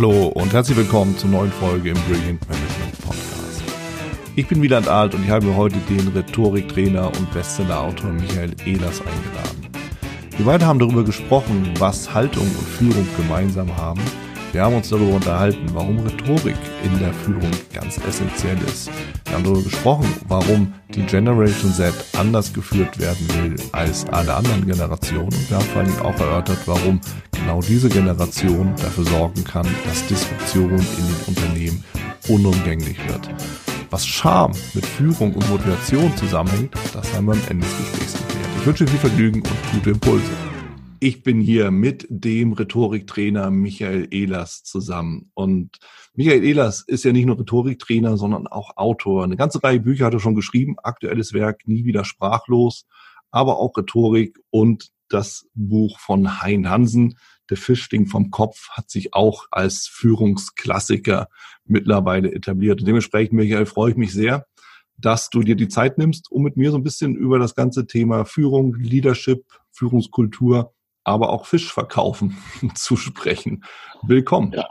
Hallo und herzlich willkommen zur neuen Folge im Brilliant Management Podcast. Ich bin Wieland Alt und ich habe heute den Rhetoriktrainer und Bestsellerautor Michael Ehlers eingeladen. Wir beide haben darüber gesprochen, was Haltung und Führung gemeinsam haben. Wir haben uns darüber unterhalten, warum Rhetorik in der Führung ganz essentiell ist. Wir haben darüber gesprochen, warum die Generation Z anders geführt werden will als alle anderen Generationen. Und wir haben vor allem auch erörtert, warum genau diese Generation dafür sorgen kann, dass Disruption in den Unternehmen unumgänglich wird. Was Charme mit Führung und Motivation zusammenhängt, das haben wir am Ende des Gesprächs geklärt. Ich wünsche viel Vergnügen und gute Impulse. Ich bin hier mit dem Rhetoriktrainer Michael Ehlers zusammen. Und Michael Ehlers ist ja nicht nur Rhetoriktrainer, sondern auch Autor. Eine ganze Reihe Bücher hat er schon geschrieben. Aktuelles Werk Nie wieder sprachlos, aber auch Rhetorik und das Buch von Hein Hansen, der Fischding vom Kopf hat sich auch als Führungsklassiker mittlerweile etabliert. Und dementsprechend, Michael, freue ich mich sehr, dass du dir die Zeit nimmst, um mit mir so ein bisschen über das ganze Thema Führung, Leadership, Führungskultur, aber auch Fischverkaufen zu sprechen. Willkommen. Ja.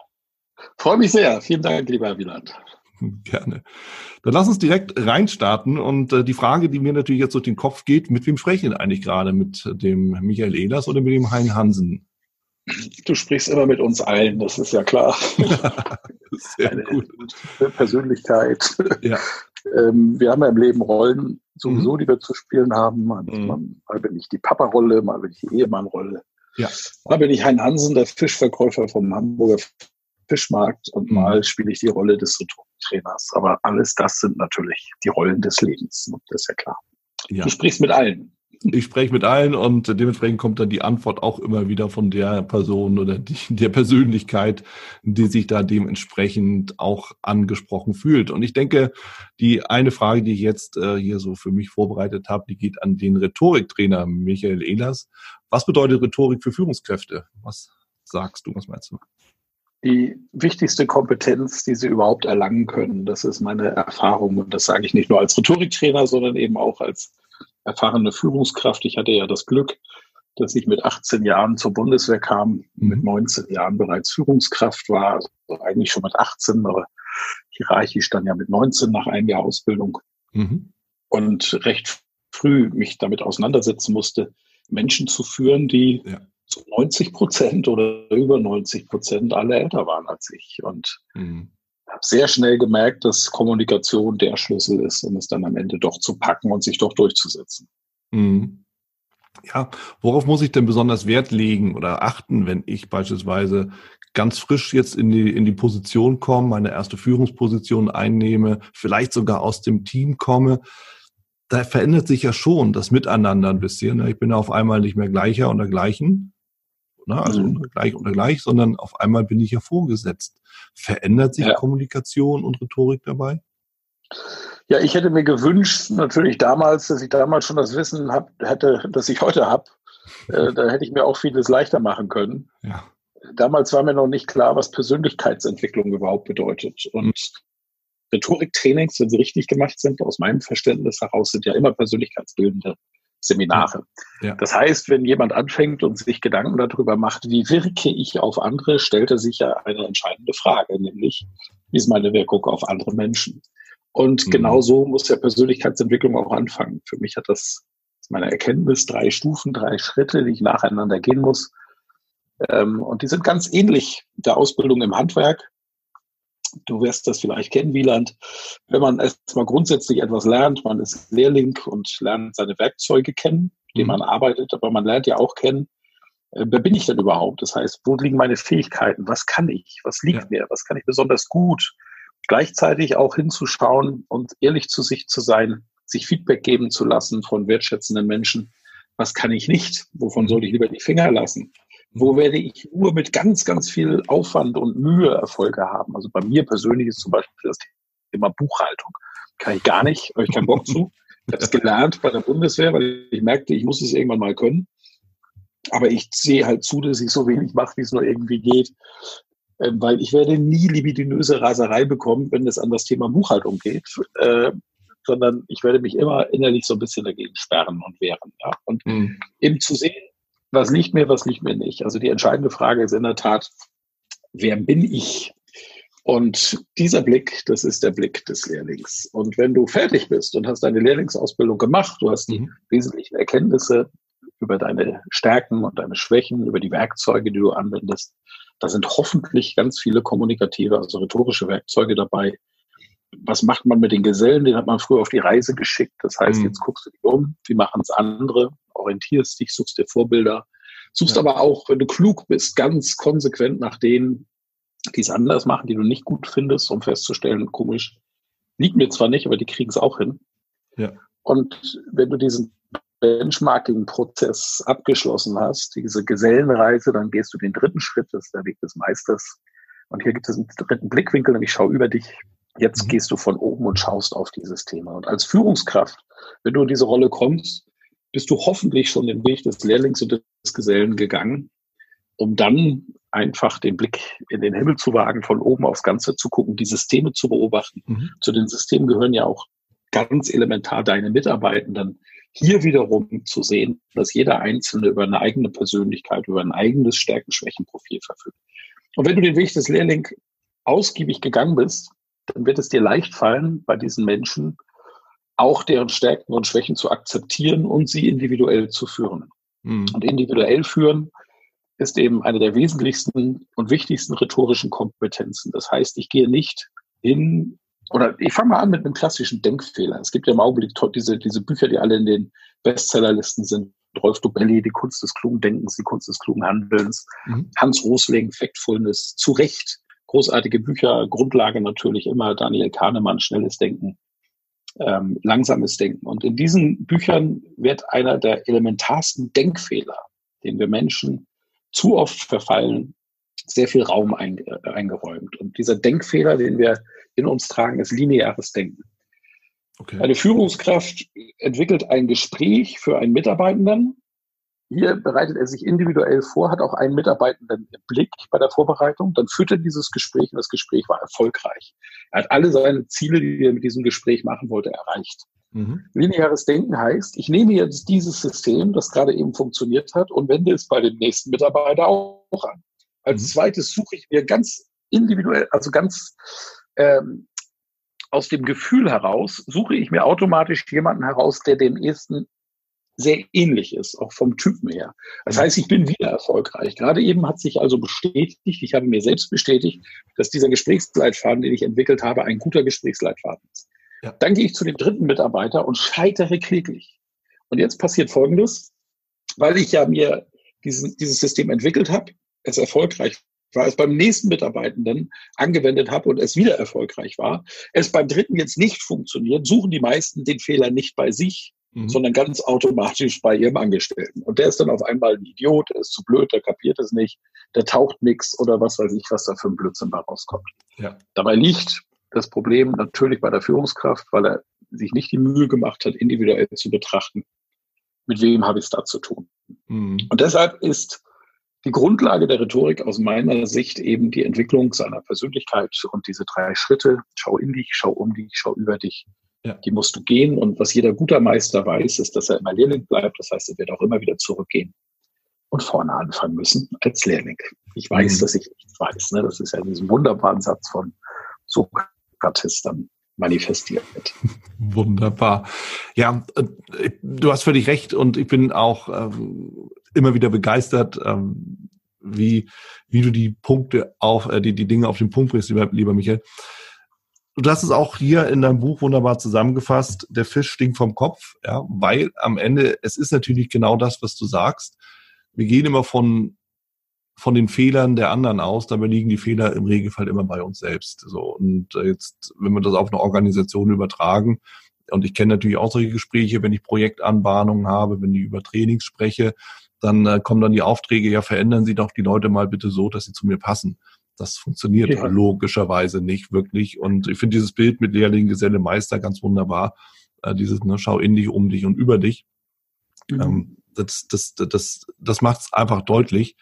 Freue mich sehr. Vielen Dank, lieber Wieland. Gerne. Dann lass uns direkt reinstarten. Und äh, die Frage, die mir natürlich jetzt durch den Kopf geht, mit wem spreche ich denn eigentlich gerade? Mit dem Michael Ehlers oder mit dem Hein Hansen? Du sprichst immer mit uns allen, das ist ja klar. Sehr Eine gut. Persönlichkeit. Ja. Ähm, wir haben ja im Leben Rollen sowieso, mhm. die wir zu spielen haben. Mal, mhm. mal bin ich die Papa-Rolle, mal bin ich die Ehemann-Rolle. Ja. Mal bin ich Hein Hansen, der Fischverkäufer vom Hamburger Fischmarkt und mhm. mal spiele ich die Rolle des Rhetoriktrainers. Aber alles das sind natürlich die Rollen des Lebens. Das ist ja klar. Ja. Du sprichst mit allen ich spreche mit allen und dementsprechend kommt dann die Antwort auch immer wieder von der Person oder die, der Persönlichkeit, die sich da dementsprechend auch angesprochen fühlt. Und ich denke, die eine Frage, die ich jetzt äh, hier so für mich vorbereitet habe, die geht an den Rhetoriktrainer Michael Ehlers. Was bedeutet Rhetorik für Führungskräfte? Was sagst du, was meinst du? die wichtigste Kompetenz, die sie überhaupt erlangen können. Das ist meine Erfahrung und das sage ich nicht nur als Rhetoriktrainer, sondern eben auch als erfahrene Führungskraft. Ich hatte ja das Glück, dass ich mit 18 Jahren zur Bundeswehr kam, mhm. mit 19 Jahren bereits Führungskraft war, also eigentlich schon mit 18, aber hierarchisch dann ja mit 19 nach einem Jahr Ausbildung mhm. und recht früh mich damit auseinandersetzen musste, Menschen zu führen, die ja. zu 90 Prozent oder über 90 Prozent alle älter waren als ich. Und mhm habe sehr schnell gemerkt, dass Kommunikation der Schlüssel ist, um es dann am Ende doch zu packen und sich doch durchzusetzen. Mhm. Ja, worauf muss ich denn besonders Wert legen oder achten, wenn ich beispielsweise ganz frisch jetzt in die, in die Position komme, meine erste Führungsposition einnehme, vielleicht sogar aus dem Team komme? Da verändert sich ja schon das Miteinander ein bisschen. Ne? Ich bin auf einmal nicht mehr gleicher oder gleichen, ne? also mhm. gleich oder gleich, sondern auf einmal bin ich ja vorgesetzt. Verändert sich ja. Kommunikation und Rhetorik dabei? Ja, ich hätte mir gewünscht, natürlich damals, dass ich damals schon das Wissen hab, hätte, das ich heute habe. Äh, da hätte ich mir auch vieles leichter machen können. Ja. Damals war mir noch nicht klar, was Persönlichkeitsentwicklung überhaupt bedeutet. Und Rhetoriktrainings, wenn sie richtig gemacht sind, aus meinem Verständnis heraus, sind ja immer persönlichkeitsbildende Seminare. Ja. Das heißt, wenn jemand anfängt und sich Gedanken darüber macht, wie wirke ich auf andere, stellt er sich ja eine entscheidende Frage, nämlich, wie ist meine Wirkung auf andere Menschen? Und mhm. genau so muss ja Persönlichkeitsentwicklung auch anfangen. Für mich hat das meine Erkenntnis drei Stufen, drei Schritte, die ich nacheinander gehen muss. Ähm, und die sind ganz ähnlich der Ausbildung im Handwerk. Du wirst das vielleicht kennen, Wieland. Wenn man erstmal grundsätzlich etwas lernt, man ist Lehrling und lernt seine Werkzeuge kennen, mit denen mhm. man arbeitet, aber man lernt ja auch kennen, äh, wer bin ich denn überhaupt? Das heißt, wo liegen meine Fähigkeiten? Was kann ich? Was liegt ja. mir? Was kann ich besonders gut? Gleichzeitig auch hinzuschauen und ehrlich zu sich zu sein, sich Feedback geben zu lassen von wertschätzenden Menschen. Was kann ich nicht? Wovon mhm. soll ich lieber die Finger lassen? Wo werde ich nur mit ganz, ganz viel Aufwand und Mühe Erfolge haben. Also bei mir persönlich ist zum Beispiel das Thema Buchhaltung. Kann ich gar nicht, habe ich keinen Bock zu. Ich habe es gelernt bei der Bundeswehr, weil ich merkte, ich muss es irgendwann mal können. Aber ich sehe halt zu, dass ich so wenig mache, wie es nur irgendwie geht. Ähm, weil ich werde nie libidinöse Raserei bekommen, wenn es an das Thema Buchhaltung geht. Äh, sondern ich werde mich immer innerlich so ein bisschen dagegen sperren und wehren. Ja? Und mhm. eben zu sehen, was liegt mir, was liegt mir nicht. Also die entscheidende Frage ist in der Tat, wer bin ich? Und dieser Blick, das ist der Blick des Lehrlings. Und wenn du fertig bist und hast deine Lehrlingsausbildung gemacht, du hast die mhm. wesentlichen Erkenntnisse über deine Stärken und deine Schwächen, über die Werkzeuge, die du anwendest, da sind hoffentlich ganz viele kommunikative, also rhetorische Werkzeuge dabei. Was macht man mit den Gesellen? Den hat man früher auf die Reise geschickt. Das heißt, mhm. jetzt guckst du dich um, wie machen es andere, orientierst dich, suchst dir Vorbilder, suchst ja. aber auch, wenn du klug bist, ganz konsequent nach denen, die es anders machen, die du nicht gut findest, um festzustellen, komisch, liegt mir zwar nicht, aber die kriegen es auch hin. Ja. Und wenn du diesen Benchmarking-Prozess abgeschlossen hast, diese Gesellenreise, dann gehst du den dritten Schritt, das ist der Weg des Meisters. Und hier gibt es einen dritten Blickwinkel, nämlich schau über dich. Jetzt mhm. gehst du von oben und schaust auf dieses Thema. Und als Führungskraft, wenn du in diese Rolle kommst, bist du hoffentlich schon den Weg des Lehrlings und des Gesellen gegangen, um dann einfach den Blick in den Himmel zu wagen, von oben aufs Ganze zu gucken, die Systeme zu beobachten. Mhm. Zu den Systemen gehören ja auch ganz elementar deine Mitarbeitenden, hier wiederum zu sehen, dass jeder Einzelne über eine eigene Persönlichkeit, über ein eigenes Stärken-Schwächen-Profil verfügt. Und wenn du den Weg des Lehrling ausgiebig gegangen bist, dann wird es dir leicht fallen, bei diesen Menschen auch deren Stärken und Schwächen zu akzeptieren und sie individuell zu führen. Mhm. Und individuell führen ist eben eine der wesentlichsten und wichtigsten rhetorischen Kompetenzen. Das heißt, ich gehe nicht hin oder ich fange mal an mit einem klassischen Denkfehler. Es gibt ja im Augenblick diese, diese Bücher, die alle in den Bestsellerlisten sind. Rolf Dobelli, Die Kunst des klugen Denkens, Die Kunst des klugen Handelns, mhm. Hans Rosling, Factfulness, zu Recht großartige Bücher, Grundlage natürlich immer Daniel Kahnemann, Schnelles Denken, ähm, Langsames Denken. Und in diesen Büchern wird einer der elementarsten Denkfehler, den wir Menschen zu oft verfallen, sehr viel Raum eingeräumt. Und dieser Denkfehler, den wir in uns tragen, ist lineares Denken. Okay. Eine Führungskraft entwickelt ein Gespräch für einen Mitarbeitenden. Hier bereitet er sich individuell vor, hat auch einen Mitarbeitenden im Blick bei der Vorbereitung. Dann führt er dieses Gespräch und das Gespräch war erfolgreich. Er hat alle seine Ziele, die er mit diesem Gespräch machen wollte, erreicht. Mhm. Lineares Denken heißt, ich nehme jetzt dieses System, das gerade eben funktioniert hat, und wende es bei dem nächsten Mitarbeiter auch an. Als mhm. zweites suche ich mir ganz individuell, also ganz ähm, aus dem Gefühl heraus, suche ich mir automatisch jemanden heraus, der dem ersten sehr ähnlich ist, auch vom Typen her. Das heißt, ich bin wieder erfolgreich. Gerade eben hat sich also bestätigt, ich habe mir selbst bestätigt, dass dieser Gesprächsleitfaden, den ich entwickelt habe, ein guter Gesprächsleitfaden ist. Ja. Dann gehe ich zu dem dritten Mitarbeiter und scheitere kläglich. Und jetzt passiert Folgendes, weil ich ja mir diesen, dieses System entwickelt habe, es erfolgreich war, es beim nächsten Mitarbeitenden angewendet habe und es wieder erfolgreich war, es beim dritten jetzt nicht funktioniert, suchen die meisten den Fehler nicht bei sich, mhm. sondern ganz automatisch bei ihrem Angestellten. Und der ist dann auf einmal ein Idiot, der ist zu blöd, der kapiert es nicht, der taucht nichts oder was weiß ich, was da für ein Blödsinn bei rauskommt. Ja. Dabei liegt das Problem natürlich bei der Führungskraft, weil er sich nicht die Mühe gemacht hat, individuell zu betrachten, mit wem habe ich es da zu tun. Mhm. Und deshalb ist die Grundlage der Rhetorik aus meiner Sicht eben die Entwicklung seiner Persönlichkeit und diese drei Schritte, schau in dich, schau um dich, schau über dich, ja. die musst du gehen. Und was jeder guter Meister weiß, ist, dass er immer Lehrling bleibt. Das heißt, er wird auch immer wieder zurückgehen und vorne anfangen müssen als Lehrling. Ich weiß, mhm. dass ich nichts weiß. Ne? Das ist ja diesen wunderbaren Satz von Sokrates dann manifestiert wird. Wunderbar. Ja, äh, du hast völlig recht und ich bin auch ähm, immer wieder begeistert, ähm, wie, wie du die Punkte auf, äh, die, die Dinge auf den Punkt bringst, lieber, lieber Michael. Du hast es auch hier in deinem Buch wunderbar zusammengefasst. Der Fisch stinkt vom Kopf, ja, weil am Ende, es ist natürlich genau das, was du sagst. Wir gehen immer von, von den Fehlern der anderen aus, dabei liegen die Fehler im Regelfall immer bei uns selbst. So. Und äh, jetzt, wenn wir das auf eine Organisation übertragen, und ich kenne natürlich auch solche Gespräche, wenn ich Projektanbahnungen habe, wenn ich über Trainings spreche, dann äh, kommen dann die Aufträge, ja, verändern Sie doch die Leute mal bitte so, dass sie zu mir passen. Das funktioniert ja. logischerweise nicht wirklich. Und ich finde dieses Bild mit Lehrling, Geselle, Meister ganz wunderbar. Äh, dieses, ne, schau in dich, um dich und über dich. Mhm. Ähm, das das, das, das macht es einfach deutlich.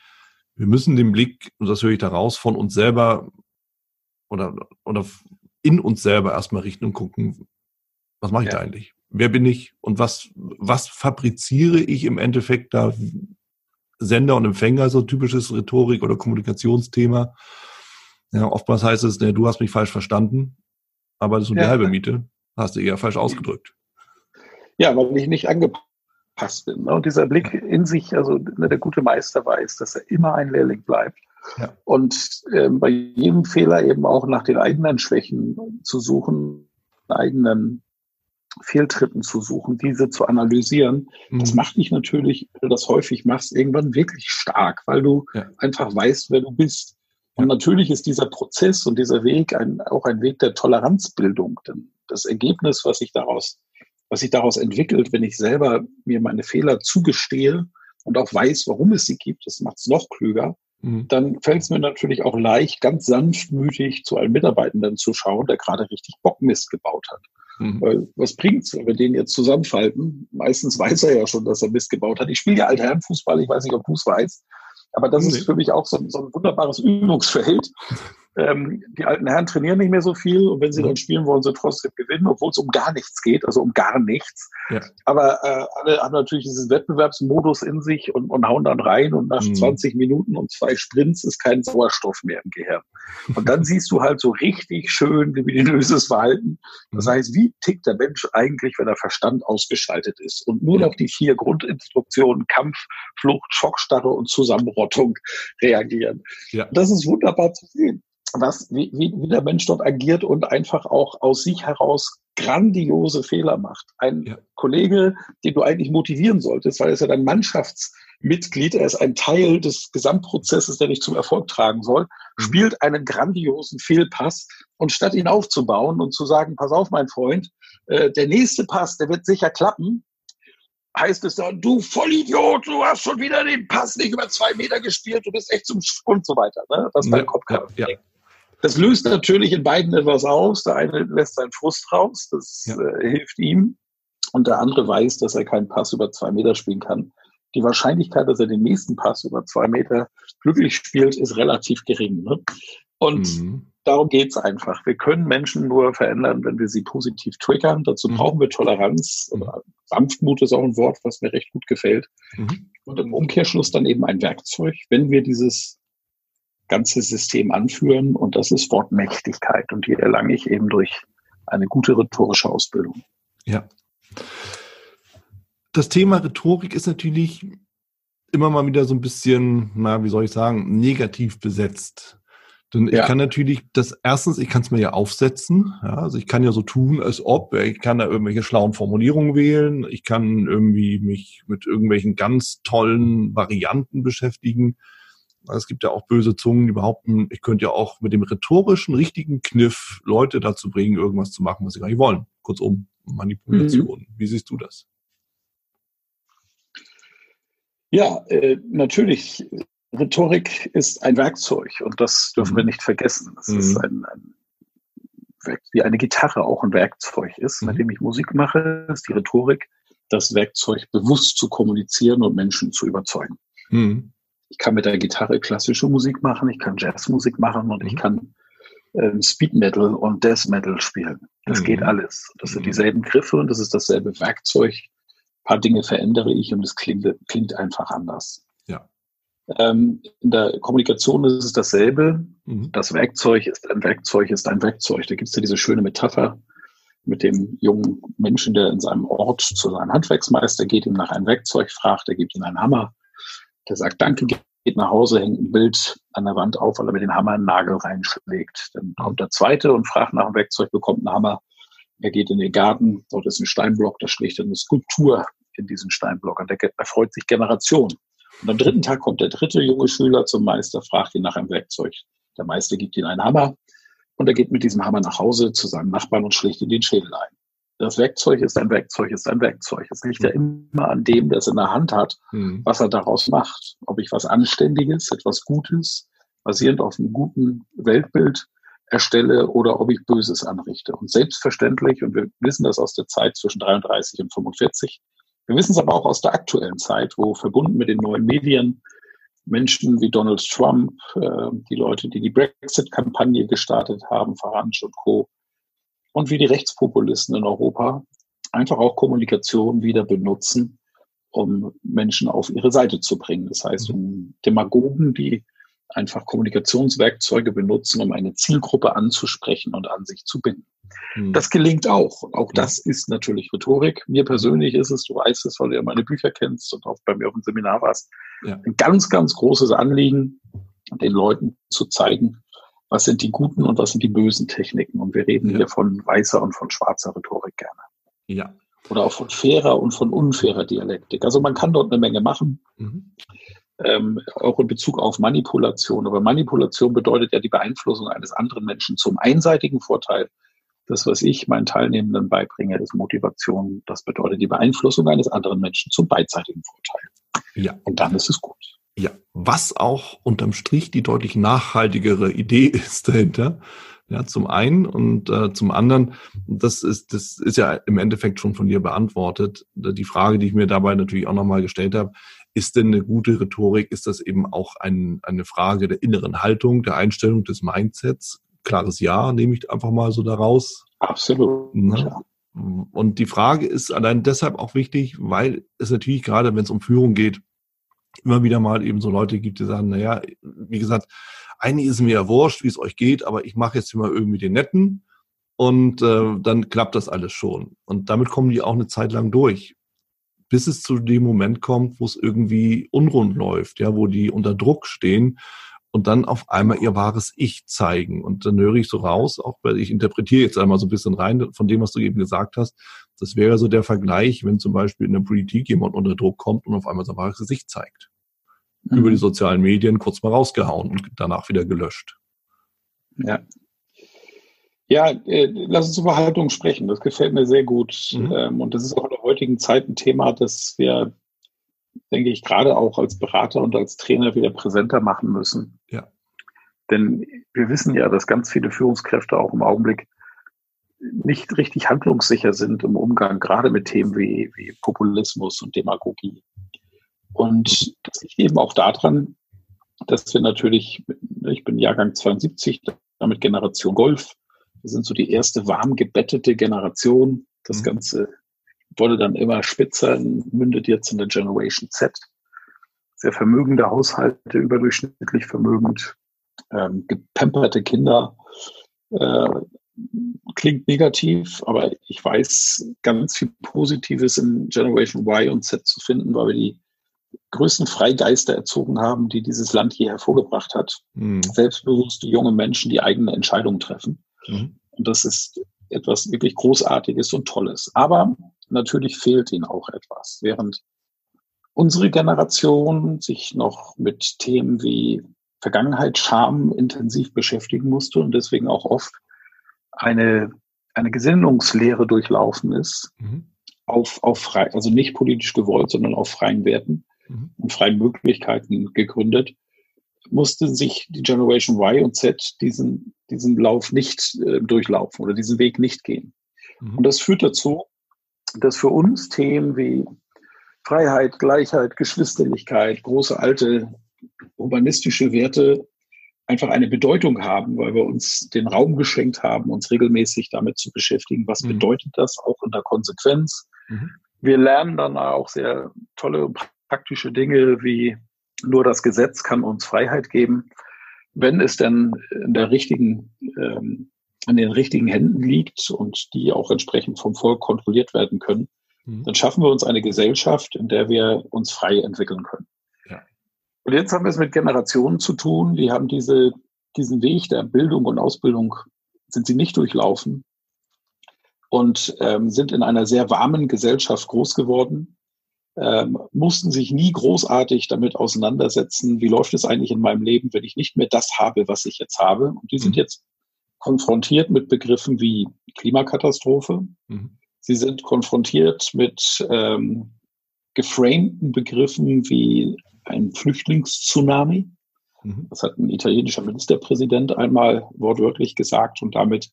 Wir müssen den Blick, und das höre ich daraus, von uns selber oder, oder in uns selber erstmal richten und gucken, was mache ich ja. da eigentlich? wer bin ich und was, was fabriziere ich im Endeffekt da? Sender und Empfänger, so typisches Rhetorik- oder Kommunikationsthema. Ja, oftmals heißt es, ne, du hast mich falsch verstanden, aber das ist nur ja. die halbe Miete. Hast du eher falsch ausgedrückt. Ja, weil ich nicht angepasst bin. Ne? Und dieser Blick in sich, also ne, der gute Meister weiß, dass er immer ein Lehrling bleibt. Ja. Und äh, bei jedem Fehler eben auch nach den eigenen Schwächen zu suchen, eigenen Fehltritten zu suchen, diese zu analysieren. Mhm. Das macht dich natürlich, wenn du das häufig machst, irgendwann wirklich stark, weil du ja. einfach weißt, wer du bist. Und natürlich ist dieser Prozess und dieser Weg ein, auch ein Weg der Toleranzbildung. Denn das Ergebnis, was sich daraus, was sich daraus entwickelt, wenn ich selber mir meine Fehler zugestehe und auch weiß, warum es sie gibt, das macht es noch klüger, mhm. dann fällt es mir natürlich auch leicht, ganz sanftmütig zu einem Mitarbeitenden zu schauen, der gerade richtig Bockmist gebaut hat. Mhm. Weil was bringt's, wenn wir den jetzt zusammenfalten? Meistens weiß er ja schon, dass er Mist gebaut hat. Ich spiele ja Altherrenfußball, ich weiß nicht, ob du es weißt. Aber das okay. ist für mich auch so, so ein wunderbares Übungsfeld, ähm, die alten Herren trainieren nicht mehr so viel und wenn sie dann spielen, wollen sie trotzdem gewinnen, obwohl es um gar nichts geht, also um gar nichts. Ja. Aber äh, alle haben natürlich diesen Wettbewerbsmodus in sich und, und hauen dann rein und nach mhm. 20 Minuten und zwei Sprints ist kein Sauerstoff mehr im Gehirn. Und dann siehst du halt so richtig schön libidinöses Verhalten. Das mhm. heißt, wie tickt der Mensch eigentlich, wenn der Verstand ausgeschaltet ist und nur noch die vier Grundinstruktionen Kampf, Flucht, Schockstarre und Zusammenrottung reagieren. Ja. Das ist wunderbar zu sehen was, wie, wie, wie der Mensch dort agiert und einfach auch aus sich heraus grandiose Fehler macht. Ein ja. Kollege, den du eigentlich motivieren solltest, weil er ist ja dein Mannschaftsmitglied, er ist ein Teil des Gesamtprozesses, der dich zum Erfolg tragen soll, mhm. spielt einen grandiosen Fehlpass und statt ihn aufzubauen und zu sagen, pass auf, mein Freund, äh, der nächste Pass, der wird sicher klappen, heißt es dann, du Vollidiot, du hast schon wieder den Pass nicht über zwei Meter gespielt, du bist echt zum Sch und so weiter. Ne? Das war ja, Kopf ja, ja. Das löst natürlich in beiden etwas aus. Der eine lässt seinen Frust raus, das ja. äh, hilft ihm. Und der andere weiß, dass er keinen Pass über zwei Meter spielen kann. Die Wahrscheinlichkeit, dass er den nächsten Pass über zwei Meter glücklich spielt, ist relativ gering. Ne? Und mhm. darum geht's einfach. Wir können Menschen nur verändern, wenn wir sie positiv triggern. Dazu mhm. brauchen wir Toleranz. Mhm. Sanftmut ist auch ein Wort, was mir recht gut gefällt. Mhm. Und im Umkehrschluss dann eben ein Werkzeug, wenn wir dieses ganze System anführen und das ist Wortmächtigkeit und die erlange ich eben durch eine gute rhetorische Ausbildung. Ja. Das Thema Rhetorik ist natürlich immer mal wieder so ein bisschen, na, wie soll ich sagen, negativ besetzt. Denn ja. ich kann natürlich das erstens, ich kann es mir ja aufsetzen. Ja, also ich kann ja so tun, als ob, ich kann da irgendwelche schlauen Formulierungen wählen, ich kann irgendwie mich mit irgendwelchen ganz tollen Varianten beschäftigen. Es gibt ja auch böse Zungen, die behaupten, ich könnte ja auch mit dem rhetorischen richtigen Kniff Leute dazu bringen, irgendwas zu machen, was sie gar nicht wollen. Kurzum, Manipulation. Mhm. Wie siehst du das? Ja, äh, natürlich. Rhetorik ist ein Werkzeug und das dürfen mhm. wir nicht vergessen. Es mhm. ist ein, ein wie eine Gitarre auch ein Werkzeug ist, mit mhm. dem ich Musik mache, ist die Rhetorik das Werkzeug, bewusst zu kommunizieren und Menschen zu überzeugen. Mhm ich kann mit der Gitarre klassische Musik machen, ich kann Jazzmusik machen und mhm. ich kann ähm, Speed Metal und Death Metal spielen. Das mhm. geht alles. Das sind mhm. dieselben Griffe und das ist dasselbe Werkzeug. Ein paar Dinge verändere ich und es klingt, klingt einfach anders. Ja. Ähm, in der Kommunikation ist es dasselbe. Mhm. Das Werkzeug ist ein Werkzeug, ist ein Werkzeug. Da gibt es ja diese schöne Metapher mit dem jungen Menschen, der in seinem Ort zu seinem Handwerksmeister geht, ihm nach einem Werkzeug fragt, er gibt ihm einen Hammer der sagt Danke, geht nach Hause, hängt ein Bild an der Wand auf, weil er mit dem Hammer einen Nagel reinschlägt. Dann kommt der zweite und fragt nach dem Werkzeug, bekommt einen Hammer. Er geht in den Garten, dort ist ein Steinblock, da schlägt er eine Skulptur in diesen Steinblock und der erfreut sich Generationen. Und am dritten Tag kommt der dritte junge Schüler zum Meister, fragt ihn nach einem Werkzeug. Der Meister gibt ihm einen Hammer und er geht mit diesem Hammer nach Hause zu seinem Nachbarn und schlägt ihn den Schädel ein das Werkzeug ist ein Werkzeug, ist ein Werkzeug. Es liegt ja mhm. immer an dem, der es in der Hand hat, mhm. was er daraus macht. Ob ich was Anständiges, etwas Gutes, basierend auf einem guten Weltbild erstelle oder ob ich Böses anrichte. Und selbstverständlich, und wir wissen das aus der Zeit zwischen 33 und 45, wir wissen es aber auch aus der aktuellen Zeit, wo verbunden mit den neuen Medien Menschen wie Donald Trump, äh, die Leute, die die Brexit-Kampagne gestartet haben, Farage und Co., und wie die Rechtspopulisten in Europa einfach auch Kommunikation wieder benutzen, um Menschen auf ihre Seite zu bringen. Das heißt, um Demagogen, die einfach Kommunikationswerkzeuge benutzen, um eine Zielgruppe anzusprechen und an sich zu binden. Hm. Das gelingt auch. Auch das ist natürlich Rhetorik. Mir persönlich ist es, du weißt es, weil du ja meine Bücher kennst und auch bei mir auf dem Seminar warst, ja. ein ganz, ganz großes Anliegen, den Leuten zu zeigen, was sind die guten und was sind die bösen Techniken. Und wir reden ja. hier von weißer und von schwarzer Rhetorik gerne. Ja. Oder auch von fairer und von unfairer Dialektik. Also man kann dort eine Menge machen. Mhm ähm, auch in Bezug auf Manipulation. Aber Manipulation bedeutet ja die Beeinflussung eines anderen Menschen zum einseitigen Vorteil. Das, was ich meinen Teilnehmenden beibringe, ist Motivation. Das bedeutet die Beeinflussung eines anderen Menschen zum beidseitigen Vorteil. Ja. Und dann ist es gut. Ja, was auch unterm Strich die deutlich nachhaltigere Idee ist dahinter. Ja, zum einen und äh, zum anderen, das ist, das ist ja im Endeffekt schon von dir beantwortet. Die Frage, die ich mir dabei natürlich auch nochmal gestellt habe, ist denn eine gute Rhetorik? Ist das eben auch ein, eine Frage der inneren Haltung, der Einstellung des Mindsets? Klares Ja, nehme ich einfach mal so daraus. Absolut. Ne? Und die Frage ist allein deshalb auch wichtig, weil es natürlich gerade, wenn es um Führung geht, immer wieder mal eben so Leute gibt, die sagen, naja, wie gesagt, eigentlich ist mir ja wurscht, wie es euch geht, aber ich mache jetzt immer irgendwie den Netten und äh, dann klappt das alles schon. Und damit kommen die auch eine Zeit lang durch bis es zu dem Moment kommt, wo es irgendwie unrund läuft, ja, wo die unter Druck stehen und dann auf einmal ihr wahres Ich zeigen. Und dann höre ich so raus, auch weil ich interpretiere jetzt einmal so ein bisschen rein von dem, was du eben gesagt hast. Das wäre so der Vergleich, wenn zum Beispiel in der Politik jemand unter Druck kommt und auf einmal sein wahres Gesicht zeigt. Mhm. Über die sozialen Medien kurz mal rausgehauen und danach wieder gelöscht. Ja, ja, äh, lass uns über Haltung sprechen. Das gefällt mir sehr gut. Mhm. Ähm, und das ist auch in der heutigen Zeit ein Thema, das wir, denke ich, gerade auch als Berater und als Trainer wieder präsenter machen müssen. Ja. Denn wir wissen ja, dass ganz viele Führungskräfte auch im Augenblick nicht richtig handlungssicher sind im Umgang, gerade mit Themen wie, wie Populismus und Demagogie. Und das liegt eben auch daran, dass wir natürlich, ich bin Jahrgang 72, damit Generation Golf, wir sind so die erste warm gebettete Generation. Das mhm. Ganze wurde dann immer spitzer, mündet jetzt in der Generation Z. Sehr vermögende Haushalte, überdurchschnittlich vermögend, ähm, gepamperte Kinder. Äh, klingt negativ, aber ich weiß ganz viel Positives in Generation Y und Z zu finden, weil wir die größten Freigeister erzogen haben, die dieses Land hier hervorgebracht hat. Mhm. Selbstbewusste junge Menschen, die eigene Entscheidungen treffen. Mhm. Und das ist etwas wirklich Großartiges und Tolles. Aber natürlich fehlt ihnen auch etwas. Während unsere Generation sich noch mit Themen wie Vergangenheit, Scham intensiv beschäftigen musste und deswegen auch oft eine, eine Gesinnungslehre durchlaufen ist, mhm. auf, auf frei, also nicht politisch gewollt, sondern auf freien Werten. Und freien Möglichkeiten gegründet, musste sich die Generation Y und Z diesen, diesen Lauf nicht äh, durchlaufen oder diesen Weg nicht gehen. Mhm. Und das führt dazu, dass für uns Themen wie Freiheit, Gleichheit, Geschwisterlichkeit, große alte humanistische Werte einfach eine Bedeutung haben, weil wir uns den Raum geschenkt haben, uns regelmäßig damit zu beschäftigen, was mhm. bedeutet das auch in der Konsequenz. Mhm. Wir lernen dann auch sehr tolle praktische Dinge wie nur das Gesetz kann uns Freiheit geben, wenn es denn in der richtigen, ähm, in den richtigen Händen liegt und die auch entsprechend vom Volk kontrolliert werden können, mhm. dann schaffen wir uns eine Gesellschaft, in der wir uns frei entwickeln können. Ja. Und jetzt haben wir es mit Generationen zu tun, die haben diese, diesen Weg der Bildung und Ausbildung, sind sie nicht durchlaufen und ähm, sind in einer sehr warmen Gesellschaft groß geworden ähm, mussten sich nie großartig damit auseinandersetzen, wie läuft es eigentlich in meinem Leben, wenn ich nicht mehr das habe, was ich jetzt habe. Und die sind mhm. jetzt konfrontiert mit Begriffen wie Klimakatastrophe. Mhm. Sie sind konfrontiert mit ähm, geframten Begriffen wie ein Flüchtlingstsunami. Mhm. Das hat ein italienischer Ministerpräsident einmal wortwörtlich gesagt und damit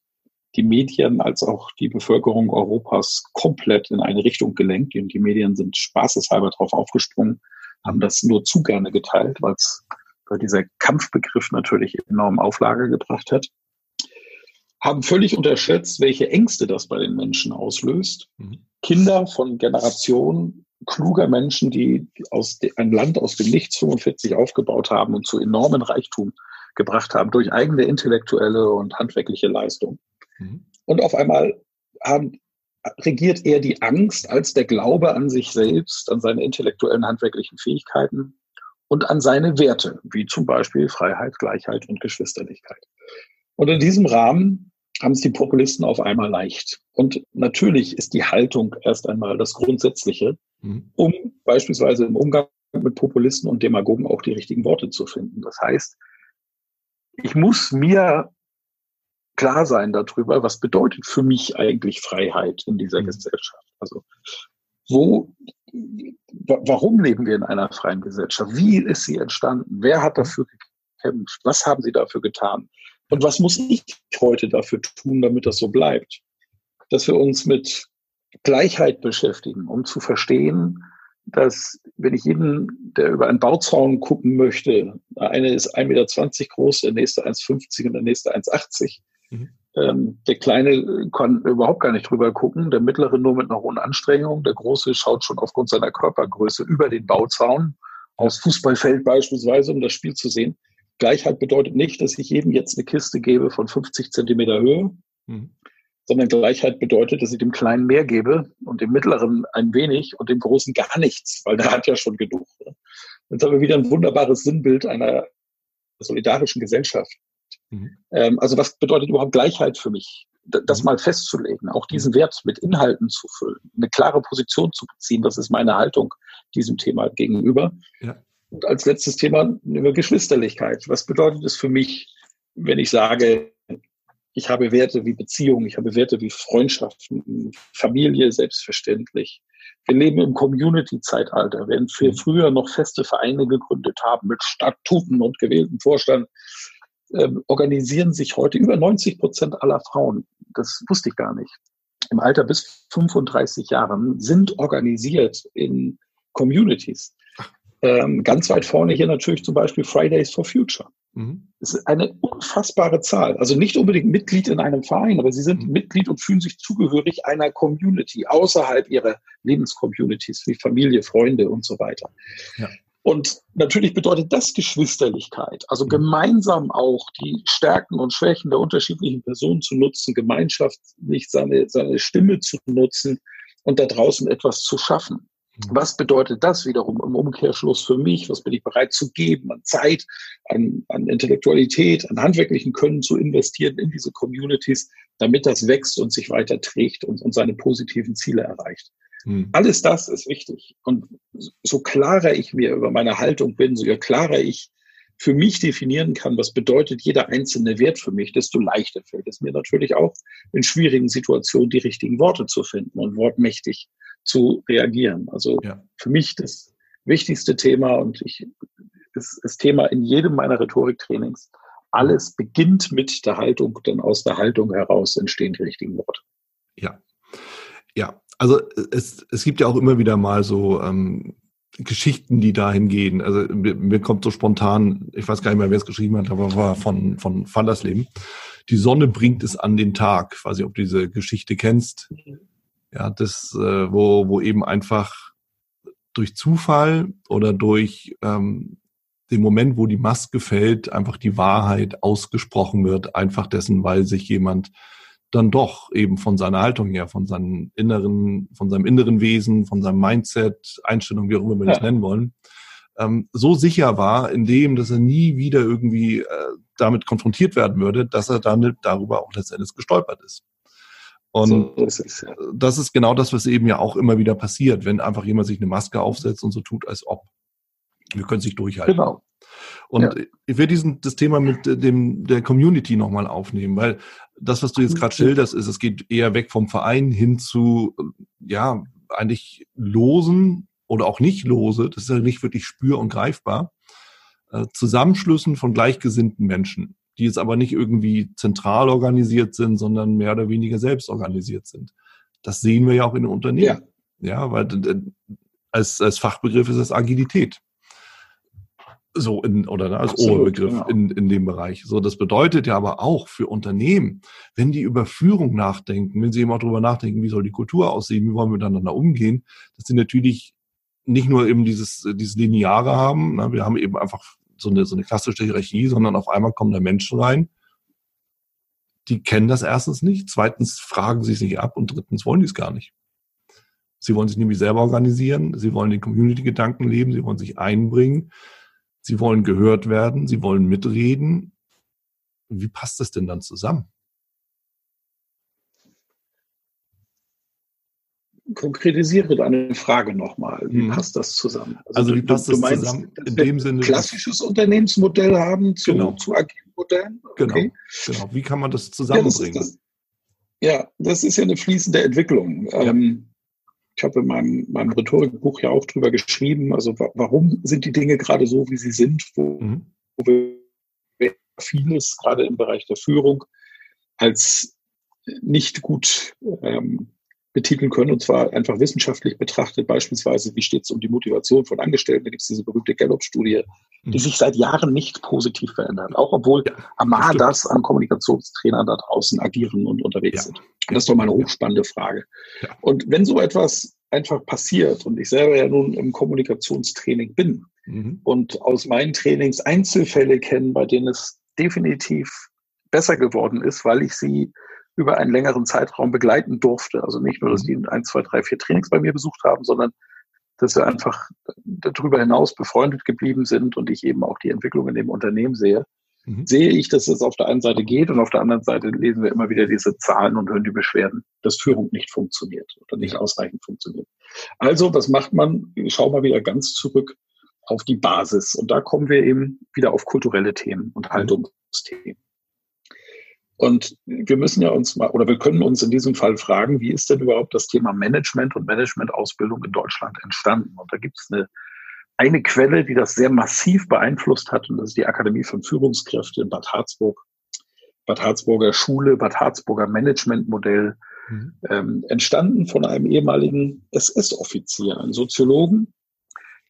die Medien als auch die Bevölkerung Europas komplett in eine Richtung gelenkt. Und die Medien sind spaßeshalber drauf aufgesprungen, haben das nur zu gerne geteilt, weil es weil dieser Kampfbegriff natürlich enorm Auflage gebracht hat. Haben völlig unterschätzt, welche Ängste das bei den Menschen auslöst. Mhm. Kinder von Generationen kluger Menschen, die aus ein Land aus dem Nichts 45 aufgebaut haben und zu enormen Reichtum gebracht haben durch eigene intellektuelle und handwerkliche Leistung. Mhm. Und auf einmal haben, regiert eher die Angst als der Glaube an sich selbst, an seine intellektuellen, handwerklichen Fähigkeiten und an seine Werte, wie zum Beispiel Freiheit, Gleichheit und Geschwisterlichkeit. Und in diesem Rahmen haben es die Populisten auf einmal leicht. Und natürlich ist die Haltung erst einmal das Grundsätzliche, mhm. um beispielsweise im Umgang mit Populisten und Demagogen auch die richtigen Worte zu finden. Das heißt, ich muss mir klar sein darüber, was bedeutet für mich eigentlich Freiheit in dieser mhm. Gesellschaft. Also wo, warum leben wir in einer freien Gesellschaft? Wie ist sie entstanden? Wer hat dafür gekämpft? Was haben sie dafür getan? Und was muss ich heute dafür tun, damit das so bleibt? Dass wir uns mit Gleichheit beschäftigen, um zu verstehen, dass wenn ich jeden, der über einen Bauzaun gucken möchte, der eine ist 1,20 Meter groß, der nächste 1,50 und der nächste 1,80, mhm. ähm, der Kleine kann überhaupt gar nicht drüber gucken, der Mittlere nur mit einer hohen Anstrengung, der Große schaut schon aufgrund seiner Körpergröße über den Bauzaun aufs Fußballfeld beispielsweise, um das Spiel zu sehen. Gleichheit bedeutet nicht, dass ich jedem jetzt eine Kiste gebe von 50 Zentimeter Höhe, mhm sondern Gleichheit bedeutet, dass ich dem Kleinen mehr gebe und dem Mittleren ein wenig und dem Großen gar nichts, weil der hat ja schon genug. Ne? Jetzt haben wir wieder ein wunderbares Sinnbild einer solidarischen Gesellschaft. Mhm. Ähm, also was bedeutet überhaupt Gleichheit für mich? Das mhm. mal festzulegen, auch diesen mhm. Wert mit Inhalten zu füllen, eine klare Position zu beziehen, das ist meine Haltung diesem Thema gegenüber. Ja. Und als letztes Thema über Geschwisterlichkeit. Was bedeutet es für mich, wenn ich sage, ich habe Werte wie Beziehungen, ich habe Werte wie Freundschaften, Familie selbstverständlich. Wir leben im Community-Zeitalter. Während wir mhm. früher noch feste Vereine gegründet haben mit Statuten und gewählten Vorstand, äh, organisieren sich heute über 90 Prozent aller Frauen, das wusste ich gar nicht, im Alter bis 35 Jahren sind organisiert in Communities. Ähm, ganz weit vorne hier natürlich zum Beispiel Fridays for Future. Mhm. Das ist eine unfassbare Zahl. Also nicht unbedingt Mitglied in einem Verein, aber sie sind mhm. Mitglied und fühlen sich zugehörig einer Community außerhalb ihrer Lebenscommunities wie Familie, Freunde und so weiter. Ja. Und natürlich bedeutet das Geschwisterlichkeit, also mhm. gemeinsam auch die Stärken und Schwächen der unterschiedlichen Personen zu nutzen, gemeinschaftlich seine, seine Stimme zu nutzen und da draußen etwas zu schaffen. Mhm. Was bedeutet das wiederum im Umkehrschluss für mich? Was bin ich bereit zu geben an Zeit, an, an Intellektualität, an handwerklichen Können zu investieren in diese Communities, damit das wächst und sich weiter trägt und, und seine positiven Ziele erreicht? Hm. Alles das ist wichtig. Und so klarer ich mir über meine Haltung bin, so klarer ich für mich definieren kann, was bedeutet jeder einzelne Wert für mich, desto leichter fällt es mir natürlich auch, in schwierigen Situationen die richtigen Worte zu finden und wortmächtig zu reagieren. Also ja. für mich das wichtigste Thema und ich ist das Thema in jedem meiner Rhetoriktrainings. Alles beginnt mit der Haltung, dann aus der Haltung heraus entstehen die richtigen Worte. Ja, ja. Also es, es gibt ja auch immer wieder mal so ähm, Geschichten, die dahin gehen. Also mir, mir, kommt so spontan, ich weiß gar nicht mehr, wer es geschrieben hat, aber war von, von Fallersleben. Die Sonne bringt es an den Tag. Ich weiß nicht, ob du diese Geschichte kennst. Mhm. Ja, das, äh, wo, wo eben einfach durch Zufall oder durch ähm, den Moment, wo die Maske fällt, einfach die Wahrheit ausgesprochen wird, einfach dessen, weil sich jemand dann doch eben von seiner Haltung her, von seinem inneren, von seinem inneren Wesen, von seinem Mindset, Einstellung, wie auch immer wir das ja. nennen wollen, ähm, so sicher war, in dem, dass er nie wieder irgendwie äh, damit konfrontiert werden würde, dass er dann darüber auch letztendlich gestolpert ist. Und so ist es, ja. das ist genau das, was eben ja auch immer wieder passiert, wenn einfach jemand sich eine Maske aufsetzt und so tut, als ob. Wir können sich durchhalten. Genau. Und ja. ich will diesen, das Thema mit dem, der Community nochmal aufnehmen, weil das, was du jetzt gerade schilderst, ist, es geht eher weg vom Verein hin zu, ja, eigentlich losen oder auch nicht lose, das ist ja nicht wirklich spür- und greifbar, äh, Zusammenschlüssen von gleichgesinnten Menschen die jetzt aber nicht irgendwie zentral organisiert sind, sondern mehr oder weniger selbst organisiert sind. Das sehen wir ja auch in den Unternehmen. Ja, ja weil als, als Fachbegriff ist es Agilität. So in, oder als Absolut, Oberbegriff genau. in, in dem Bereich. So, das bedeutet ja aber auch für Unternehmen, wenn die über Führung nachdenken, wenn sie eben auch darüber nachdenken, wie soll die Kultur aussehen, wie wollen wir miteinander umgehen, dass sie natürlich nicht nur eben dieses, dieses Lineare haben, ne? wir haben eben einfach so eine, so eine klassische Hierarchie, sondern auf einmal kommen da Menschen rein, die kennen das erstens nicht, zweitens fragen sie es nicht ab und drittens wollen die es gar nicht. Sie wollen sich nämlich selber organisieren, sie wollen den Community-Gedanken leben, sie wollen sich einbringen, sie wollen gehört werden, sie wollen mitreden. Wie passt das denn dann zusammen? konkretisiere deine Frage nochmal. Wie mhm. passt das zusammen? Also, also wie passt du, das du meinst, zusammen in dem Sinne? Klassisches Unternehmensmodell haben zu, genau. zu agilen Modellen? Genau. Okay. Genau. genau. Wie kann man das zusammenbringen? Ja das, das, ja, das ist ja eine fließende Entwicklung. Ja. Ähm, ich habe in meinem, meinem Rhetorikbuch ja auch drüber geschrieben, also warum sind die Dinge gerade so, wie sie sind, wo, mhm. wo wir vieles gerade im Bereich der Führung als nicht gut ähm, betiteln können, und zwar einfach wissenschaftlich betrachtet, beispielsweise, wie steht es um die Motivation von Angestellten, da gibt es diese berühmte Gallup-Studie, die mhm. sich seit Jahren nicht positiv verändert, auch obwohl ja, das an Kommunikationstrainern da draußen agieren und unterwegs ja. sind. Und das ist doch mal eine hochspannende Frage. Ja. Und wenn so etwas einfach passiert und ich selber ja nun im Kommunikationstraining bin mhm. und aus meinen Trainings Einzelfälle kenne, bei denen es definitiv besser geworden ist, weil ich sie über einen längeren Zeitraum begleiten durfte. Also nicht nur, dass die ein, zwei, drei, vier Trainings bei mir besucht haben, sondern dass wir einfach darüber hinaus befreundet geblieben sind und ich eben auch die Entwicklung in dem Unternehmen sehe, mhm. sehe ich, dass es auf der einen Seite geht und auf der anderen Seite lesen wir immer wieder diese Zahlen und hören die Beschwerden, dass Führung nicht funktioniert oder nicht ausreichend funktioniert. Also, was macht man? Ich schaue mal wieder ganz zurück auf die Basis und da kommen wir eben wieder auf kulturelle Themen und mhm. Haltungsthemen. Und wir müssen ja uns mal, oder wir können uns in diesem Fall fragen, wie ist denn überhaupt das Thema Management und Managementausbildung in Deutschland entstanden? Und da gibt es eine, eine Quelle, die das sehr massiv beeinflusst hat, und das ist die Akademie von Führungskräften in Bad Harzburg. Bad Harzburger Schule, Bad Harzburger Managementmodell, mhm. ähm, entstanden von einem ehemaligen SS-Offizier, einem Soziologen,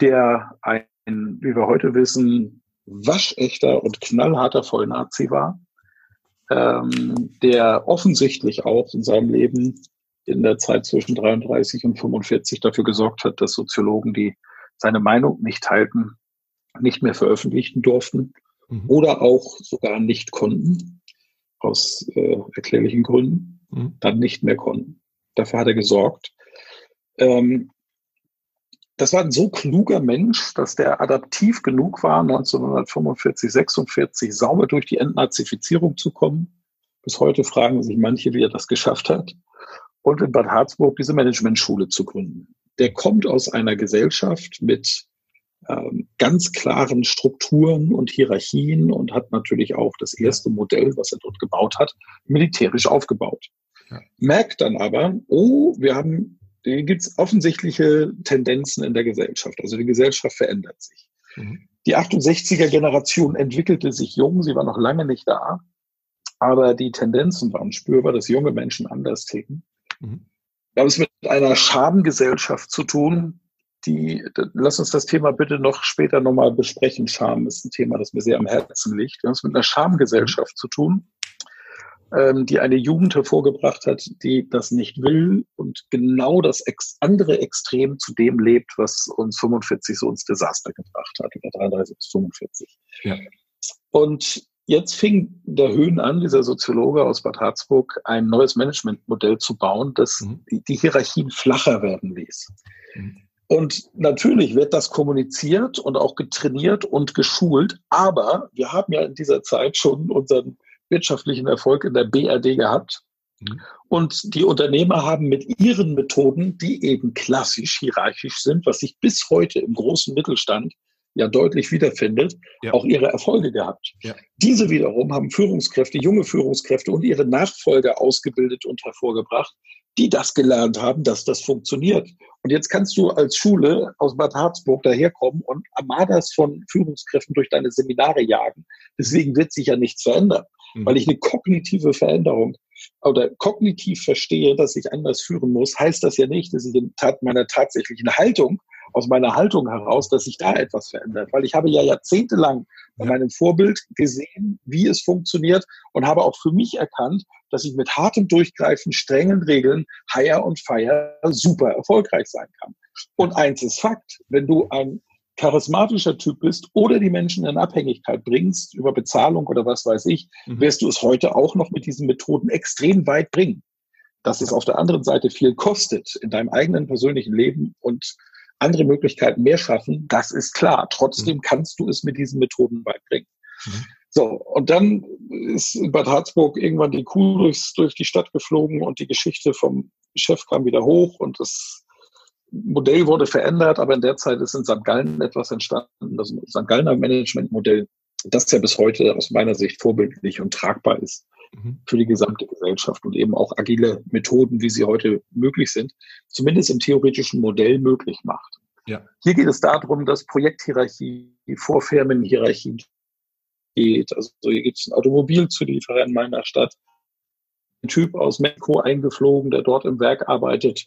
der ein, wie wir heute wissen, waschechter und knallharter Vollnazi war ähm, der offensichtlich auch in seinem Leben in der Zeit zwischen 33 und 45 dafür gesorgt hat, dass Soziologen, die seine Meinung nicht teilten, nicht mehr veröffentlichen durften mhm. oder auch sogar nicht konnten, aus äh, erklärlichen Gründen, mhm. dann nicht mehr konnten. Dafür hat er gesorgt. Ähm, das war ein so kluger Mensch, dass der adaptiv genug war, 1945, 46 sauber durch die Entnazifizierung zu kommen. Bis heute fragen sich manche, wie er das geschafft hat. Und in Bad Harzburg diese Managementschule zu gründen. Der kommt aus einer Gesellschaft mit ähm, ganz klaren Strukturen und Hierarchien und hat natürlich auch das erste Modell, was er dort gebaut hat, militärisch aufgebaut. Ja. Merkt dann aber, oh, wir haben gibt es offensichtliche Tendenzen in der Gesellschaft. Also die Gesellschaft verändert sich. Mhm. Die 68er Generation entwickelte sich jung, sie war noch lange nicht da, aber die Tendenzen waren spürbar, dass junge Menschen anders ticken. Mhm. Wir haben es mit einer Schamgesellschaft zu tun, die, lass uns das Thema bitte noch später nochmal besprechen. Scham ist ein Thema, das mir sehr am Herzen liegt. Wir haben es mit einer Schamgesellschaft zu tun, ähm, die eine Jugend hervorgebracht hat, die das nicht will und genau das ex andere Extrem zu dem lebt, was uns 45 so ins Desaster gebracht hat, oder 33 bis 45. Ja. Und jetzt fing der Höhen an, dieser Soziologe aus Bad Harzburg, ein neues Managementmodell zu bauen, das mhm. die, die, Hierarchien flacher werden ließ. Mhm. Und natürlich wird das kommuniziert und auch getrainiert und geschult, aber wir haben ja in dieser Zeit schon unseren wirtschaftlichen Erfolg in der BRD gehabt. Mhm. Und die Unternehmer haben mit ihren Methoden, die eben klassisch hierarchisch sind, was sich bis heute im großen Mittelstand ja deutlich wiederfindet, ja. auch ihre Erfolge gehabt. Ja. Diese wiederum haben Führungskräfte, junge Führungskräfte und ihre Nachfolger ausgebildet und hervorgebracht, die das gelernt haben, dass das funktioniert. Und jetzt kannst du als Schule aus Bad Harzburg daherkommen und Armadas von Führungskräften durch deine Seminare jagen. Deswegen wird sich ja nichts verändern mhm. weil ich eine kognitive Veränderung oder kognitiv verstehe, dass ich anders führen muss, heißt das ja nicht, dass ich in Tat meiner tatsächlichen Haltung aus meiner Haltung heraus, dass sich da etwas verändert. Weil ich habe ja jahrzehntelang bei meinem Vorbild gesehen, wie es funktioniert und habe auch für mich erkannt, dass ich mit hartem Durchgreifen, strengen Regeln, Hire und Fire super erfolgreich sein kann. Und eins ist Fakt, wenn du ein charismatischer Typ bist oder die Menschen in Abhängigkeit bringst über Bezahlung oder was weiß ich, mhm. wirst du es heute auch noch mit diesen Methoden extrem weit bringen. Dass es auf der anderen Seite viel kostet in deinem eigenen persönlichen Leben und andere Möglichkeiten mehr schaffen, das ist klar. Trotzdem mhm. kannst du es mit diesen Methoden weit bringen. Mhm. So, und dann ist in Bad Harzburg irgendwann die Kuh durchs, durch die Stadt geflogen und die Geschichte vom Chef kam wieder hoch und das Modell wurde verändert, aber in der Zeit ist in St. Gallen etwas entstanden, das St. Gallener Managementmodell, das ja bis heute aus meiner Sicht vorbildlich und tragbar ist mhm. für die gesamte Gesellschaft und eben auch agile Methoden, wie sie heute möglich sind, zumindest im theoretischen Modell möglich macht. Ja. Hier geht es darum, dass Projekthierarchie vor Firmenhierarchie geht. Also hier gibt es einen Automobilzulieferer in meiner Stadt, ein Typ aus Mexiko eingeflogen, der dort im Werk arbeitet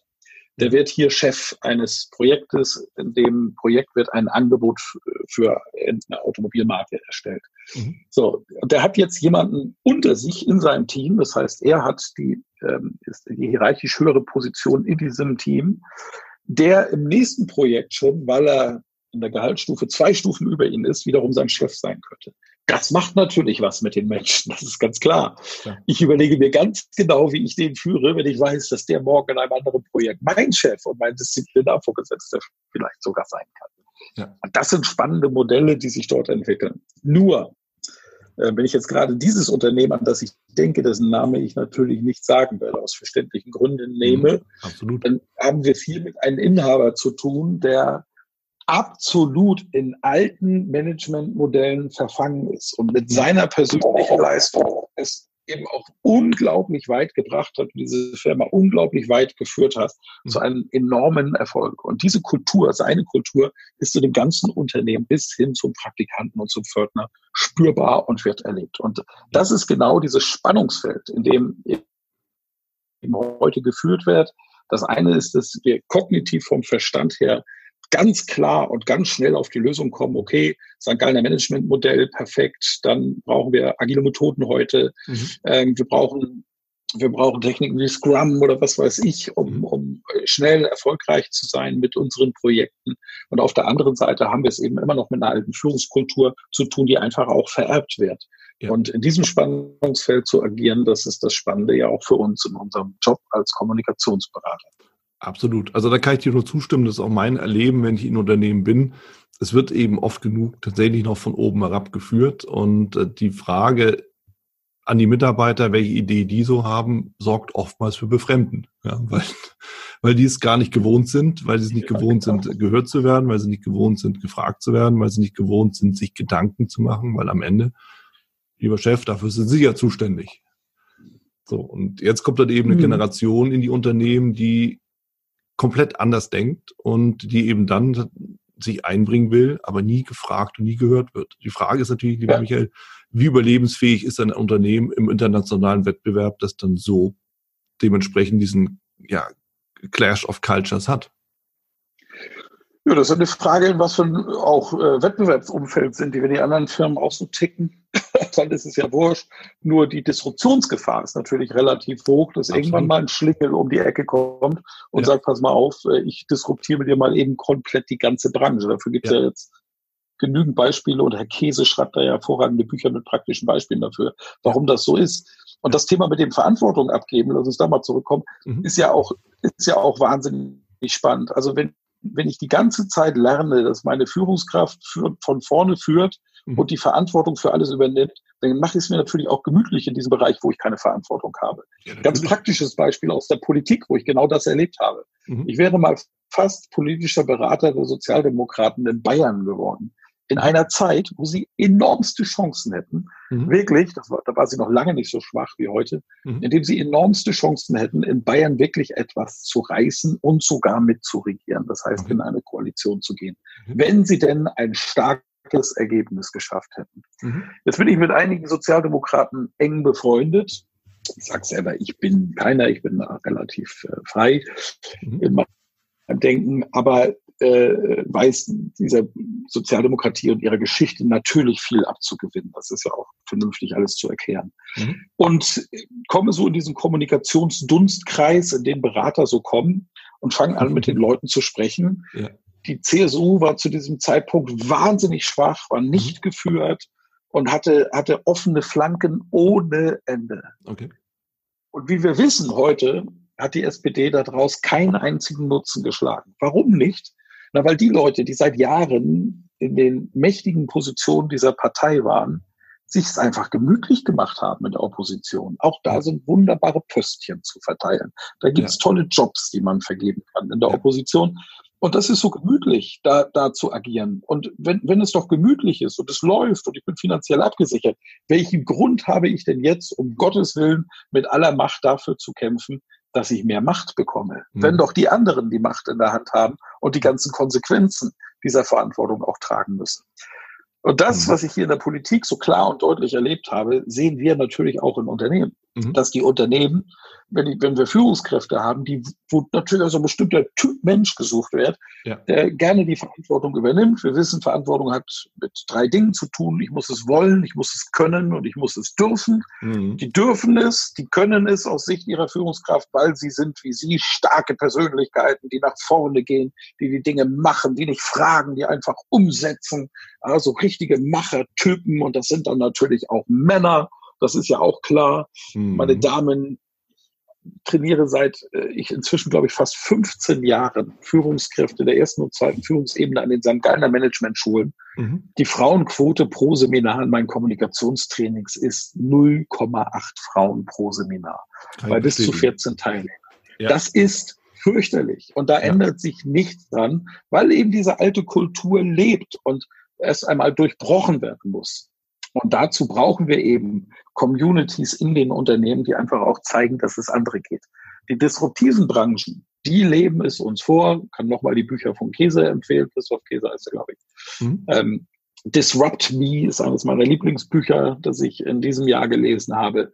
der wird hier Chef eines Projektes. In dem Projekt wird ein Angebot für eine Automobilmarke erstellt. Mhm. So, der hat jetzt jemanden unter sich in seinem Team. Das heißt, er hat die, ähm, ist die hierarchisch höhere Position in diesem Team, der im nächsten Projekt schon, weil er in der Gehaltsstufe zwei Stufen über ihn ist, wiederum sein Chef sein könnte. Das macht natürlich was mit den Menschen, das ist ganz klar. Ja. Ich überlege mir ganz genau, wie ich den führe, wenn ich weiß, dass der morgen in einem anderen Projekt mein Chef und mein Disziplinarvorgesetzter vielleicht sogar sein kann. Ja. Und das sind spannende Modelle, die sich dort entwickeln. Nur, äh, wenn ich jetzt gerade dieses Unternehmen, an das ich denke, dessen Name ich natürlich nicht sagen werde, aus verständlichen Gründen nehme, mhm, dann haben wir viel mit einem Inhaber zu tun, der absolut in alten Managementmodellen verfangen ist und mit seiner persönlichen Leistung es eben auch unglaublich weit gebracht hat, diese Firma unglaublich weit geführt hat mhm. zu einem enormen Erfolg. Und diese Kultur, seine Kultur, ist zu dem ganzen Unternehmen bis hin zum Praktikanten und zum Pförtner spürbar und wird erlebt. Und das ist genau dieses Spannungsfeld, in dem eben heute geführt wird. Das eine ist, dass wir kognitiv vom Verstand her ganz klar und ganz schnell auf die Lösung kommen, okay, St. Gallener Managementmodell, perfekt, dann brauchen wir agile Methoden heute, mhm. ähm, wir brauchen wir brauchen Techniken wie Scrum oder was weiß ich, um, mhm. um schnell erfolgreich zu sein mit unseren Projekten. Und auf der anderen Seite haben wir es eben immer noch mit einer alten Führungskultur zu tun, die einfach auch vererbt wird. Ja. Und in diesem Spannungsfeld zu agieren, das ist das Spannende ja auch für uns in unserem Job als Kommunikationsberater. Absolut. Also da kann ich dir nur zustimmen, das ist auch mein Erleben, wenn ich in Unternehmen bin. Es wird eben oft genug tatsächlich noch von oben herab geführt und äh, die Frage an die Mitarbeiter, welche Idee die so haben, sorgt oftmals für Befremden, ja, weil, weil die es gar nicht gewohnt sind, weil sie es nicht gewohnt sind, gehört zu werden, weil sie nicht gewohnt sind, gefragt zu werden, weil sie nicht gewohnt sind, sich Gedanken zu machen, weil am Ende, lieber Chef, dafür sind Sie ja zuständig. So, und jetzt kommt dann eben eine mhm. Generation in die Unternehmen, die komplett anders denkt und die eben dann sich einbringen will, aber nie gefragt und nie gehört wird. Die Frage ist natürlich, lieber ja. Michael, wie überlebensfähig ist ein Unternehmen im internationalen Wettbewerb, das dann so dementsprechend diesen ja, Clash of Cultures hat? Ja, das ist eine Frage, in was für ein auch äh, Wettbewerbsumfeld sind die, wenn die anderen Firmen auch so ticken, dann ist es ja wurscht. Nur die Disruptionsgefahr ist natürlich relativ hoch, dass Absolut. irgendwann mal ein Schlingel um die Ecke kommt und ja. sagt, pass mal auf, äh, ich disruptiere dir mal eben komplett die ganze Branche. Dafür gibt es ja. ja jetzt genügend Beispiele und Herr Käse schreibt da ja hervorragende Bücher mit praktischen Beispielen dafür, warum das so ist. Und das Thema mit dem Verantwortung abgeben, lass uns da mal zurückkommen, mhm. ist ja auch, ist ja auch wahnsinnig spannend. Also wenn wenn ich die ganze Zeit lerne, dass meine Führungskraft für, von vorne führt mhm. und die Verantwortung für alles übernimmt, dann mache ich es mir natürlich auch gemütlich in diesem Bereich, wo ich keine Verantwortung habe. Ja, Ganz praktisches Beispiel aus der Politik, wo ich genau das erlebt habe. Mhm. Ich wäre mal fast politischer Berater der Sozialdemokraten in Bayern geworden in einer Zeit, wo sie enormste Chancen hätten, mhm. wirklich, das war, da war sie noch lange nicht so schwach wie heute, mhm. indem sie enormste Chancen hätten, in Bayern wirklich etwas zu reißen und sogar mitzuregieren, das heißt, mhm. in eine Koalition zu gehen, mhm. wenn sie denn ein starkes Ergebnis geschafft hätten. Mhm. Jetzt bin ich mit einigen Sozialdemokraten eng befreundet. Ich sage selber, ich bin keiner, ich bin relativ äh, frei mhm. in meinem Denken, aber äh, weiß dieser Sozialdemokratie und ihrer Geschichte natürlich viel abzugewinnen. Das ist ja auch vernünftig alles zu erklären. Mhm. Und komme so in diesen Kommunikationsdunstkreis, in den Berater so kommen und fange an, mit den Leuten zu sprechen. Ja. Die CSU war zu diesem Zeitpunkt wahnsinnig schwach, war nicht mhm. geführt und hatte, hatte offene Flanken ohne Ende. Okay. Und wie wir wissen heute, hat die SPD daraus keinen einzigen Nutzen geschlagen. Warum nicht? Na, weil die Leute, die seit Jahren in den mächtigen Positionen dieser Partei waren, sich es einfach gemütlich gemacht haben in der Opposition. Auch da sind wunderbare Pöstchen zu verteilen. Da gibt es ja. tolle Jobs, die man vergeben kann in der ja. Opposition. Und das ist so gemütlich, da, da zu agieren. Und wenn, wenn es doch gemütlich ist und es läuft und ich bin finanziell abgesichert, welchen Grund habe ich denn jetzt, um Gottes Willen, mit aller Macht dafür zu kämpfen, dass ich mehr Macht bekomme? Mhm. Wenn doch die anderen die Macht in der Hand haben und die ganzen Konsequenzen dieser Verantwortung auch tragen müssen. Und das, mhm. was ich hier in der Politik so klar und deutlich erlebt habe, sehen wir natürlich auch in Unternehmen. Mhm. Dass die Unternehmen, wenn, die, wenn wir Führungskräfte haben, die, wo natürlich also ein bestimmter Typ Mensch gesucht wird, ja. der gerne die Verantwortung übernimmt. Wir wissen, Verantwortung hat mit drei Dingen zu tun. Ich muss es wollen, ich muss es können und ich muss es dürfen. Mhm. Die dürfen es, die können es aus Sicht ihrer Führungskraft, weil sie sind wie sie starke Persönlichkeiten, die nach vorne gehen, die die Dinge machen, die nicht fragen, die einfach umsetzen. Also richtige Machertypen und das sind dann natürlich auch Männer das ist ja auch klar. Mhm. Meine Damen, trainiere seit äh, ich inzwischen, glaube ich, fast 15 Jahren Führungskräfte der ersten und zweiten Führungsebene an den St. Gallner Management-Schulen. Mhm. Die Frauenquote pro Seminar in meinen Kommunikationstrainings ist 0,8 Frauen pro Seminar Kein bei bis zu 14 Teilnehmern. Ja. Das ist fürchterlich. Und da ja. ändert sich nichts dran, weil eben diese alte Kultur lebt und erst einmal durchbrochen werden muss. Und dazu brauchen wir eben Communities in den Unternehmen, die einfach auch zeigen, dass es andere geht. Die disruptiven Branchen, die leben es uns vor. Kann nochmal die Bücher von Käse empfehlen. Christoph Käse heißt er, glaube ich. Mhm. Ähm, Disrupt Me ist eines meiner Lieblingsbücher, das ich in diesem Jahr gelesen habe,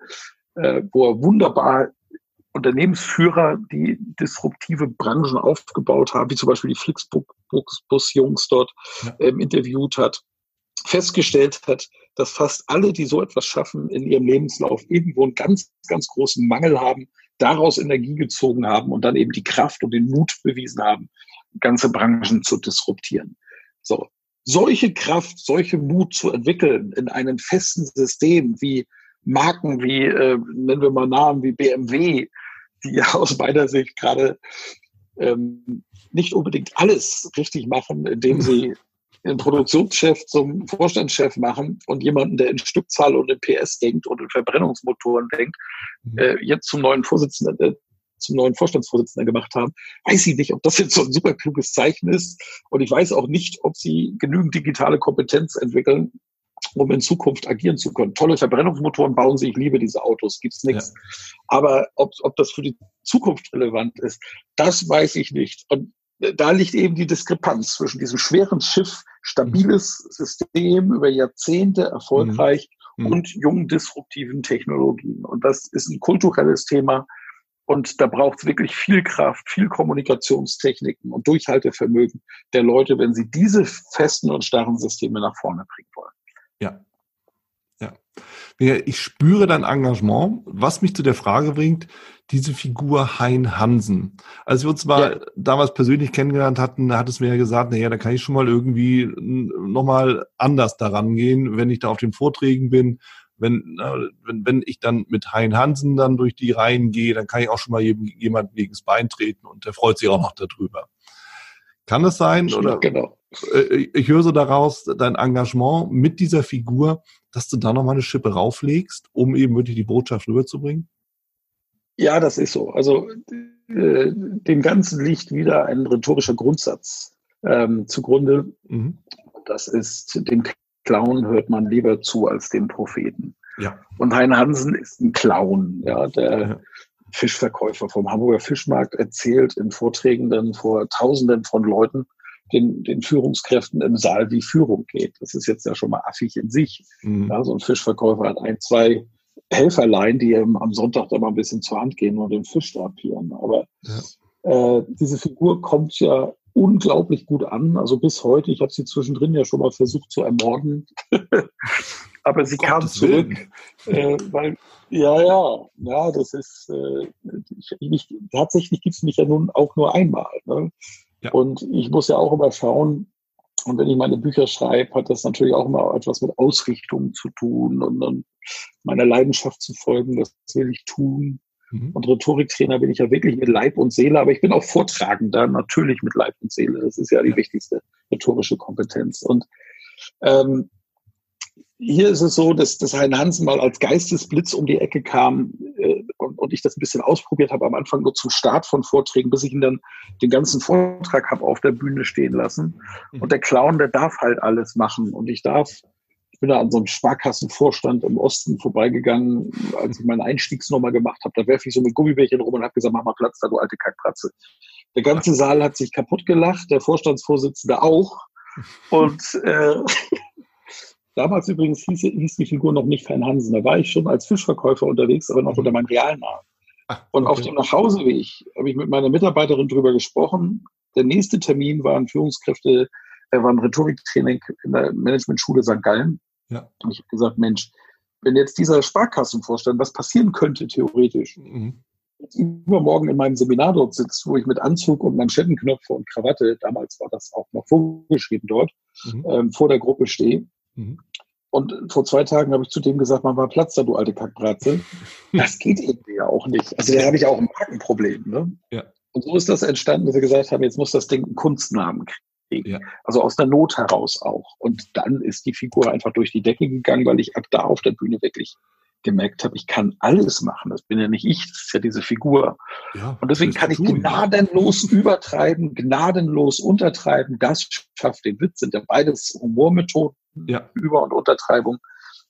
äh, wo er wunderbar Unternehmensführer, die disruptive Branchen aufgebaut haben, wie zum Beispiel die Flixbus-Jungs dort ähm, interviewt hat festgestellt hat, dass fast alle, die so etwas schaffen, in ihrem Lebenslauf irgendwo einen ganz, ganz großen Mangel haben, daraus Energie gezogen haben und dann eben die Kraft und den Mut bewiesen haben, ganze Branchen zu disruptieren. So. Solche Kraft, solche Mut zu entwickeln in einem festen System wie Marken wie, äh, nennen wir mal Namen wie BMW, die ja aus meiner Sicht gerade ähm, nicht unbedingt alles richtig machen, indem sie den Produktionschef zum Vorstandschef machen und jemanden, der in Stückzahl und in PS denkt und in Verbrennungsmotoren denkt, mhm. äh, jetzt zum neuen Vorsitzenden, äh, zum neuen Vorstandsvorsitzenden gemacht haben, weiß ich nicht, ob das jetzt so ein super kluges Zeichen ist. Und ich weiß auch nicht, ob sie genügend digitale Kompetenz entwickeln, um in Zukunft agieren zu können. Tolle Verbrennungsmotoren bauen sie, ich liebe diese Autos, gibt's nichts. Ja. Aber ob, ob das für die Zukunft relevant ist, das weiß ich nicht. Und da liegt eben die Diskrepanz zwischen diesem schweren Schiff, stabiles. System über Jahrzehnte erfolgreich mhm. und jungen disruptiven Technologien. Und das ist ein kulturelles Thema. Und da braucht es wirklich viel Kraft, viel Kommunikationstechniken und Durchhaltevermögen der Leute, wenn sie diese festen und starren Systeme nach vorne bringen wollen. Ja, ich spüre dein Engagement, was mich zu der Frage bringt, diese Figur Hein Hansen. Als wir uns mal ja. damals persönlich kennengelernt hatten, hat es mir ja gesagt, naja, da kann ich schon mal irgendwie nochmal anders daran gehen, wenn ich da auf den Vorträgen bin. Wenn, wenn, wenn ich dann mit Hein Hansen dann durch die Reihen gehe, dann kann ich auch schon mal jemand gegen das Bein treten und der freut sich auch noch darüber. Kann das sein? Oder? Genau. Äh, ich höre so daraus, dein Engagement mit dieser Figur, dass du da nochmal eine Schippe rauflegst, um eben wirklich die Botschaft rüberzubringen? Ja, das ist so. Also äh, dem Ganzen liegt wieder ein rhetorischer Grundsatz ähm, zugrunde. Mhm. Das ist, dem Clown hört man lieber zu als dem Propheten. Ja. Und Hein Hansen ist ein Clown, ja, der ja. Fischverkäufer vom Hamburger Fischmarkt erzählt in Vorträgen dann vor Tausenden von Leuten den, den Führungskräften im Saal, wie Führung geht. Das ist jetzt ja schon mal affig in sich. Mhm. Ja, so ein Fischverkäufer hat ein, zwei Helferlein, die ihm am Sonntag da mal ein bisschen zur Hand gehen und den Fisch drapieren. Aber ja. äh, diese Figur kommt ja unglaublich gut an. Also bis heute, ich habe sie zwischendrin ja schon mal versucht zu ermorden. Aber sie kam zurück, äh, weil, ja, ja, ja, das ist, äh, ich, ich, tatsächlich gibt es mich ja nun auch nur einmal. Ne? Ja. Und ich muss ja auch immer schauen, und wenn ich meine Bücher schreibe, hat das natürlich auch immer etwas mit Ausrichtung zu tun und, und meiner Leidenschaft zu folgen, das will ich tun. Mhm. Und Rhetoriktrainer bin ich ja wirklich mit Leib und Seele, aber ich bin auch Vortragender, natürlich mit Leib und Seele. Das ist ja die ja. wichtigste rhetorische Kompetenz. Und ähm, hier ist es so, dass, dass Hein Hansen mal als Geistesblitz um die Ecke kam äh, und, und ich das ein bisschen ausprobiert habe, am Anfang nur zum Start von Vorträgen, bis ich ihn dann den ganzen Vortrag habe auf der Bühne stehen lassen. Mhm. Und der Clown, der darf halt alles machen. Und ich darf, ich bin da an so einem Sparkassenvorstand im Osten vorbeigegangen, als ich meine Einstiegsnummer gemacht habe. Da werfe ich so mit Gummibärchen rum und habe gesagt, mach mal Platz da, du alte Kackpratze. Der ganze Saal hat sich kaputt gelacht, der Vorstandsvorsitzende auch. Und äh, Damals übrigens hieß, hieß, die Figur noch nicht Fan Hansen. Da war ich schon als Fischverkäufer unterwegs, aber noch unter meinem Realnamen. Ach, okay. Und auf dem Nachhauseweg habe ich mit meiner Mitarbeiterin drüber gesprochen. Der nächste Termin waren Führungskräfte, er war ein Rhetoriktraining in der Managementschule St. Gallen. Ja. Und ich habe gesagt, Mensch, wenn jetzt dieser Sparkassenvorstand, was passieren könnte theoretisch, mhm. übermorgen in meinem Seminar dort sitzt, wo ich mit Anzug und Manschettenknöpfe und Krawatte, damals war das auch noch vorgeschrieben dort, mhm. ähm, vor der Gruppe stehe, Mhm. Und vor zwei Tagen habe ich zu dem gesagt, man war Platz da, du alte Kackbratze. Das geht irgendwie ja auch nicht. Also da habe ich auch ein Markenproblem. Ne? Ja. Und so ist das entstanden, dass wir gesagt haben, jetzt muss das Ding einen Kunstnamen kriegen. Ja. Also aus der Not heraus auch. Und dann ist die Figur einfach durch die Decke gegangen, weil ich ab da auf der Bühne wirklich gemerkt habe, ich kann alles machen. Das bin ja nicht ich, das ist ja diese Figur. Ja, und deswegen kann ich gnadenlos übertreiben, gnadenlos untertreiben. Das schafft den Witz, sind ja beides Humormethoden ja. Über- und Untertreibung.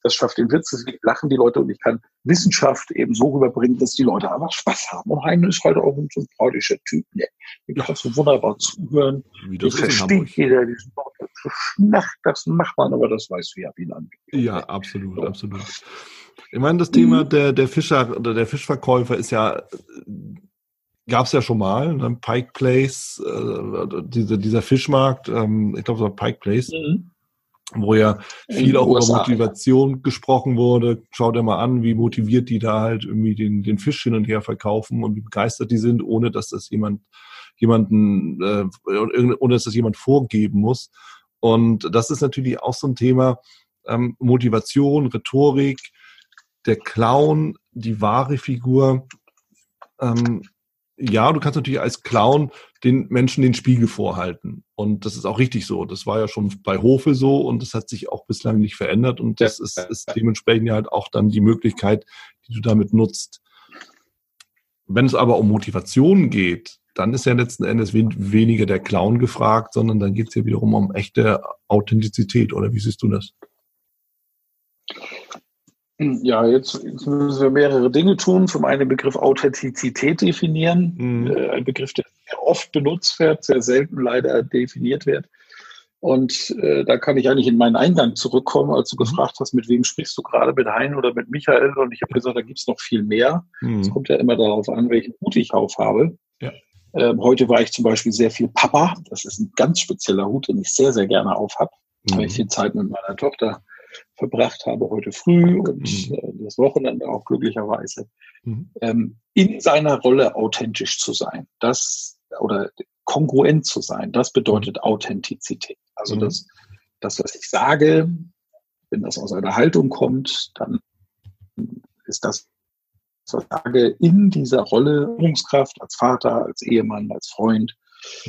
Das schafft den Witz, deswegen lachen die Leute und ich kann Wissenschaft eben so rüberbringen, dass die Leute einfach Spaß haben. Und Heine ist halt auch ein sympathischer Typ. Ne? Ich kann so wunderbar zuhören. Wie das versteht jeder diesen. Schnacht, das macht man, aber das weiß wie wie lange. Ja, absolut, so. absolut. Ich meine, das Thema mhm. der, der Fischer oder der Fischverkäufer ist ja gab es ja schon mal, ne? Pike Place, äh, diese, dieser Fischmarkt, ähm, ich glaube, es war Pike Place. Mhm wo ja viel auch über Motivation gesprochen wurde. Schaut dir mal an, wie motiviert die da halt irgendwie den, den Fisch hin und her verkaufen und wie begeistert die sind, ohne dass das jemand jemanden äh, ohne dass das jemand vorgeben muss. Und das ist natürlich auch so ein Thema ähm, Motivation, Rhetorik, der Clown, die wahre Figur. Ähm, ja, du kannst natürlich als Clown den Menschen den Spiegel vorhalten. Und das ist auch richtig so. Das war ja schon bei Hofe so und das hat sich auch bislang nicht verändert. Und das ist, ist dementsprechend ja halt auch dann die Möglichkeit, die du damit nutzt. Wenn es aber um Motivation geht, dann ist ja letzten Endes weniger der Clown gefragt, sondern dann geht es ja wiederum um echte Authentizität. Oder wie siehst du das? Ja, jetzt, jetzt, müssen wir mehrere Dinge tun. Zum einen den Begriff Authentizität definieren. Mhm. Äh, ein Begriff, der oft benutzt wird, sehr selten leider definiert wird. Und äh, da kann ich eigentlich in meinen Eingang zurückkommen, als du mhm. gefragt hast, mit wem sprichst du gerade, mit Hein oder mit Michael? Und ich habe gesagt, da gibt's noch viel mehr. Es mhm. kommt ja immer darauf an, welchen Hut ich aufhabe. Ja. Ähm, heute war ich zum Beispiel sehr viel Papa. Das ist ein ganz spezieller Hut, den ich sehr, sehr gerne aufhab, mhm. weil ich viel Zeit mit meiner Tochter verbracht habe heute früh und mhm. äh, das Wochenende auch glücklicherweise, mhm. ähm, in seiner Rolle authentisch zu sein. Das oder kongruent zu sein, das bedeutet mhm. Authentizität. Also mhm. das, das, was ich sage, wenn das aus einer Haltung kommt, dann ist das, was ich sage, in dieser Rolle Führungskraft als Vater, als Ehemann, als Freund,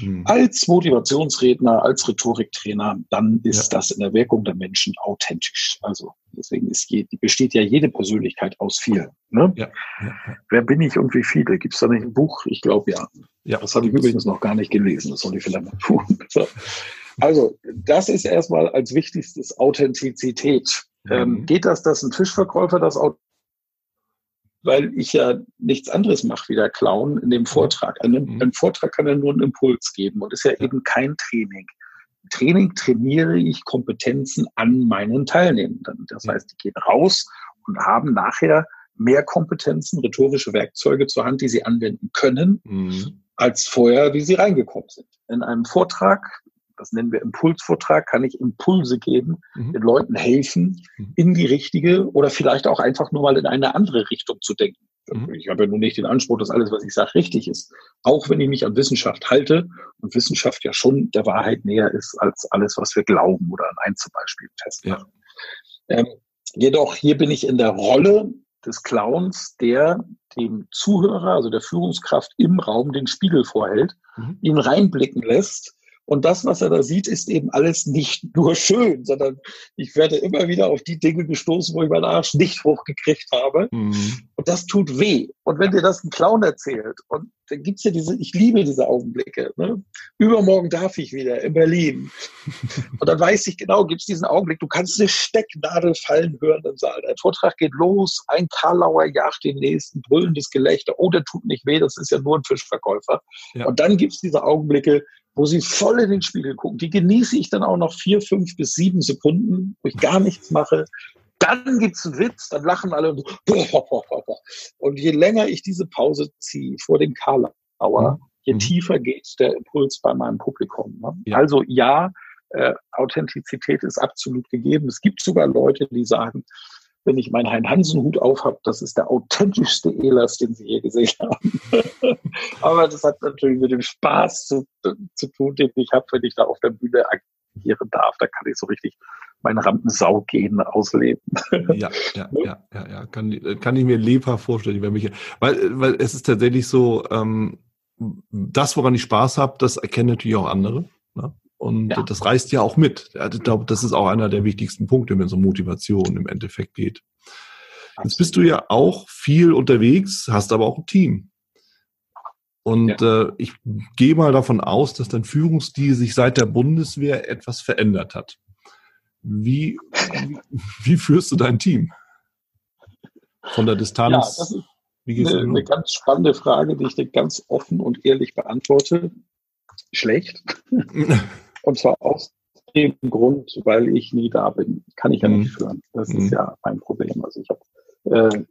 Mhm. Als Motivationsredner, als Rhetoriktrainer, dann ist ja. das in der Wirkung der Menschen authentisch. Also deswegen ist je, besteht ja jede Persönlichkeit aus vielen. Ne? Ja. Ja. Wer bin ich und wie viele? Gibt es da nicht ein Buch? Ich glaube ja. ja. Das habe ich übrigens noch gar nicht gelesen. Das soll ich vielleicht mal tun. Also das ist erstmal als wichtigstes Authentizität. Mhm. Ähm, geht das, dass ein Fischverkäufer das weil ich ja nichts anderes mache wie der Clown in dem Vortrag. Ein, mhm. ein Vortrag kann ja nur einen Impuls geben und ist ja eben kein Training. Training trainiere ich Kompetenzen an meinen Teilnehmenden. Das heißt, die gehen raus und haben nachher mehr Kompetenzen, rhetorische Werkzeuge zur Hand, die sie anwenden können, mhm. als vorher, wie sie reingekommen sind. In einem Vortrag, das nennen wir Impulsvortrag, kann ich Impulse geben, mhm. den Leuten helfen, mhm. in die richtige oder vielleicht auch einfach nur mal in eine andere Richtung zu denken. Mhm. Ich habe ja nun nicht den Anspruch, dass alles, was ich sage, richtig ist. Auch wenn ich mich an Wissenschaft halte und Wissenschaft ja schon der Wahrheit näher ist als alles, was wir glauben oder an Einzelbeispielen festmachen. Ja. Ähm, jedoch hier bin ich in der Rolle des Clowns, der dem Zuhörer, also der Führungskraft im Raum den Spiegel vorhält, mhm. ihn reinblicken lässt und das, was er da sieht, ist eben alles nicht nur schön, sondern ich werde immer wieder auf die Dinge gestoßen, wo ich meinen Arsch nicht hochgekriegt habe. Mhm. Und das tut weh. Und wenn dir das ein Clown erzählt, und dann gibt's ja diese, ich liebe diese Augenblicke. Ne? Übermorgen darf ich wieder in Berlin. und dann weiß ich genau, gibt's diesen Augenblick, du kannst eine Stecknadel fallen hören im Saal. Ein Vortrag geht los, ein Karlauer jagt den nächsten, brüllendes Gelächter, oh, der tut nicht weh, das ist ja nur ein Fischverkäufer. Ja. Und dann gibt's diese Augenblicke, wo sie voll in den Spiegel gucken. Die genieße ich dann auch noch vier, fünf bis sieben Sekunden, wo ich gar nichts mache. Dann gibt's einen Witz, dann lachen alle und, und je länger ich diese Pause ziehe vor dem Karlauer, je mhm. tiefer geht der Impuls bei meinem Publikum. Ne? Ja. Also ja, äh, Authentizität ist absolut gegeben. Es gibt sogar Leute, die sagen, wenn ich meinen Hein-Hansen-Hut aufhab, das ist der authentischste Elas, den Sie je gesehen haben. Aber das hat natürlich mit dem Spaß zu, zu tun, den ich habe, wenn ich da auf der Bühne agieren darf. Da kann ich so richtig meine Rampensau-Gehen ausleben. ja, ja, ja, ja, ja. Kann, kann ich mir lebhaft vorstellen, wenn mich, weil, weil es ist tatsächlich so, ähm, das, woran ich Spaß habe, das erkennen natürlich auch andere. Und ja. das reißt ja auch mit. Ich glaube, das ist auch einer der wichtigsten Punkte, wenn es um Motivation im Endeffekt geht. Jetzt bist du ja auch viel unterwegs, hast aber auch ein Team. Und ja. äh, ich gehe mal davon aus, dass dein Führungsstil sich seit der Bundeswehr etwas verändert hat. Wie, wie, wie führst du dein Team? Von der Distanz? Ja, das ist eine, eine ganz spannende Frage, die ich dir ganz offen und ehrlich beantworte. Schlecht. Und zwar aus dem Grund, weil ich nie da bin. Kann ich ja nicht mhm. führen. Das mhm. ist ja mein Problem. Also ich habe äh,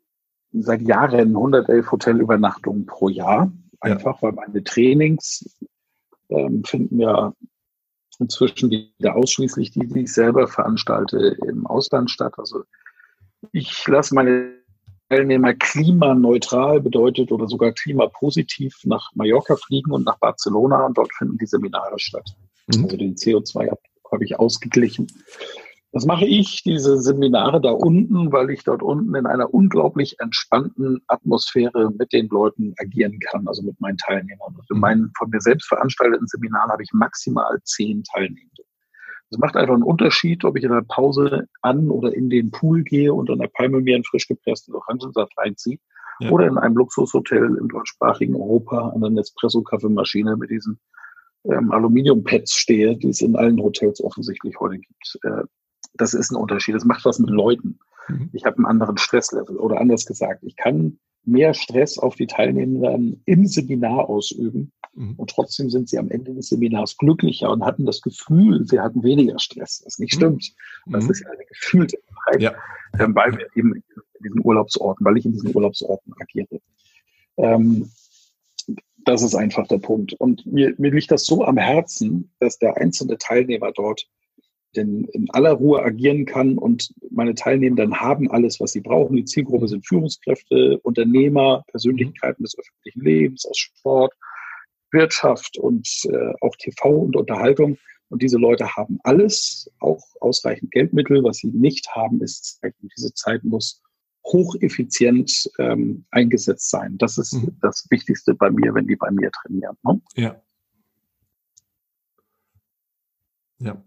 seit Jahren 111 Hotelübernachtungen pro Jahr. Einfach, ja. weil meine Trainings ähm, finden ja inzwischen wieder ausschließlich die, die ich selber veranstalte, im Ausland statt. Also ich lasse meine Teilnehmer klimaneutral bedeutet oder sogar klimapositiv nach Mallorca fliegen und nach Barcelona und dort finden die Seminare statt. Mhm. Also den CO2-Abdruck habe ich ausgeglichen. Das mache ich, diese Seminare da unten, weil ich dort unten in einer unglaublich entspannten Atmosphäre mit den Leuten agieren kann, also mit meinen Teilnehmern. Und in meinen von mir selbst veranstalteten Seminaren habe ich maximal zehn Teilnehmende. Es macht einfach einen Unterschied, ob ich in der Pause an oder in den Pool gehe und an der Palme mir einen frisch gepressten Orangensaft reinziehe ja. oder in einem Luxushotel im deutschsprachigen Europa an einer Espresso-Kaffeemaschine mit diesen ähm, Aluminium-Pads stehe, die es in allen Hotels offensichtlich heute gibt. Äh, das ist ein Unterschied. Das macht was mit Leuten. Mhm. Ich habe einen anderen Stresslevel. Oder anders gesagt, ich kann mehr Stress auf die Teilnehmenden im Seminar ausüben mhm. und trotzdem sind sie am Ende des Seminars glücklicher und hatten das Gefühl, sie hatten weniger Stress, was nicht mhm. stimmt. Mhm. Das ist ja eine gefühlte Wahrheit, ja. ähm, weil wir eben in diesen Urlaubsorten, weil ich in diesen Urlaubsorten agiere. Ähm, das ist einfach der Punkt. Und mir, mir liegt das so am Herzen, dass der einzelne Teilnehmer dort denn in aller Ruhe agieren kann und meine Teilnehmenden haben alles, was sie brauchen. Die Zielgruppe sind Führungskräfte, Unternehmer, Persönlichkeiten des öffentlichen Lebens, aus Sport, Wirtschaft und äh, auch TV und Unterhaltung. Und diese Leute haben alles, auch ausreichend Geldmittel. Was sie nicht haben, ist Zeit. Und diese Zeit muss hocheffizient ähm, eingesetzt sein. Das ist mhm. das Wichtigste bei mir, wenn die bei mir trainieren. Ne? Ja. Ja.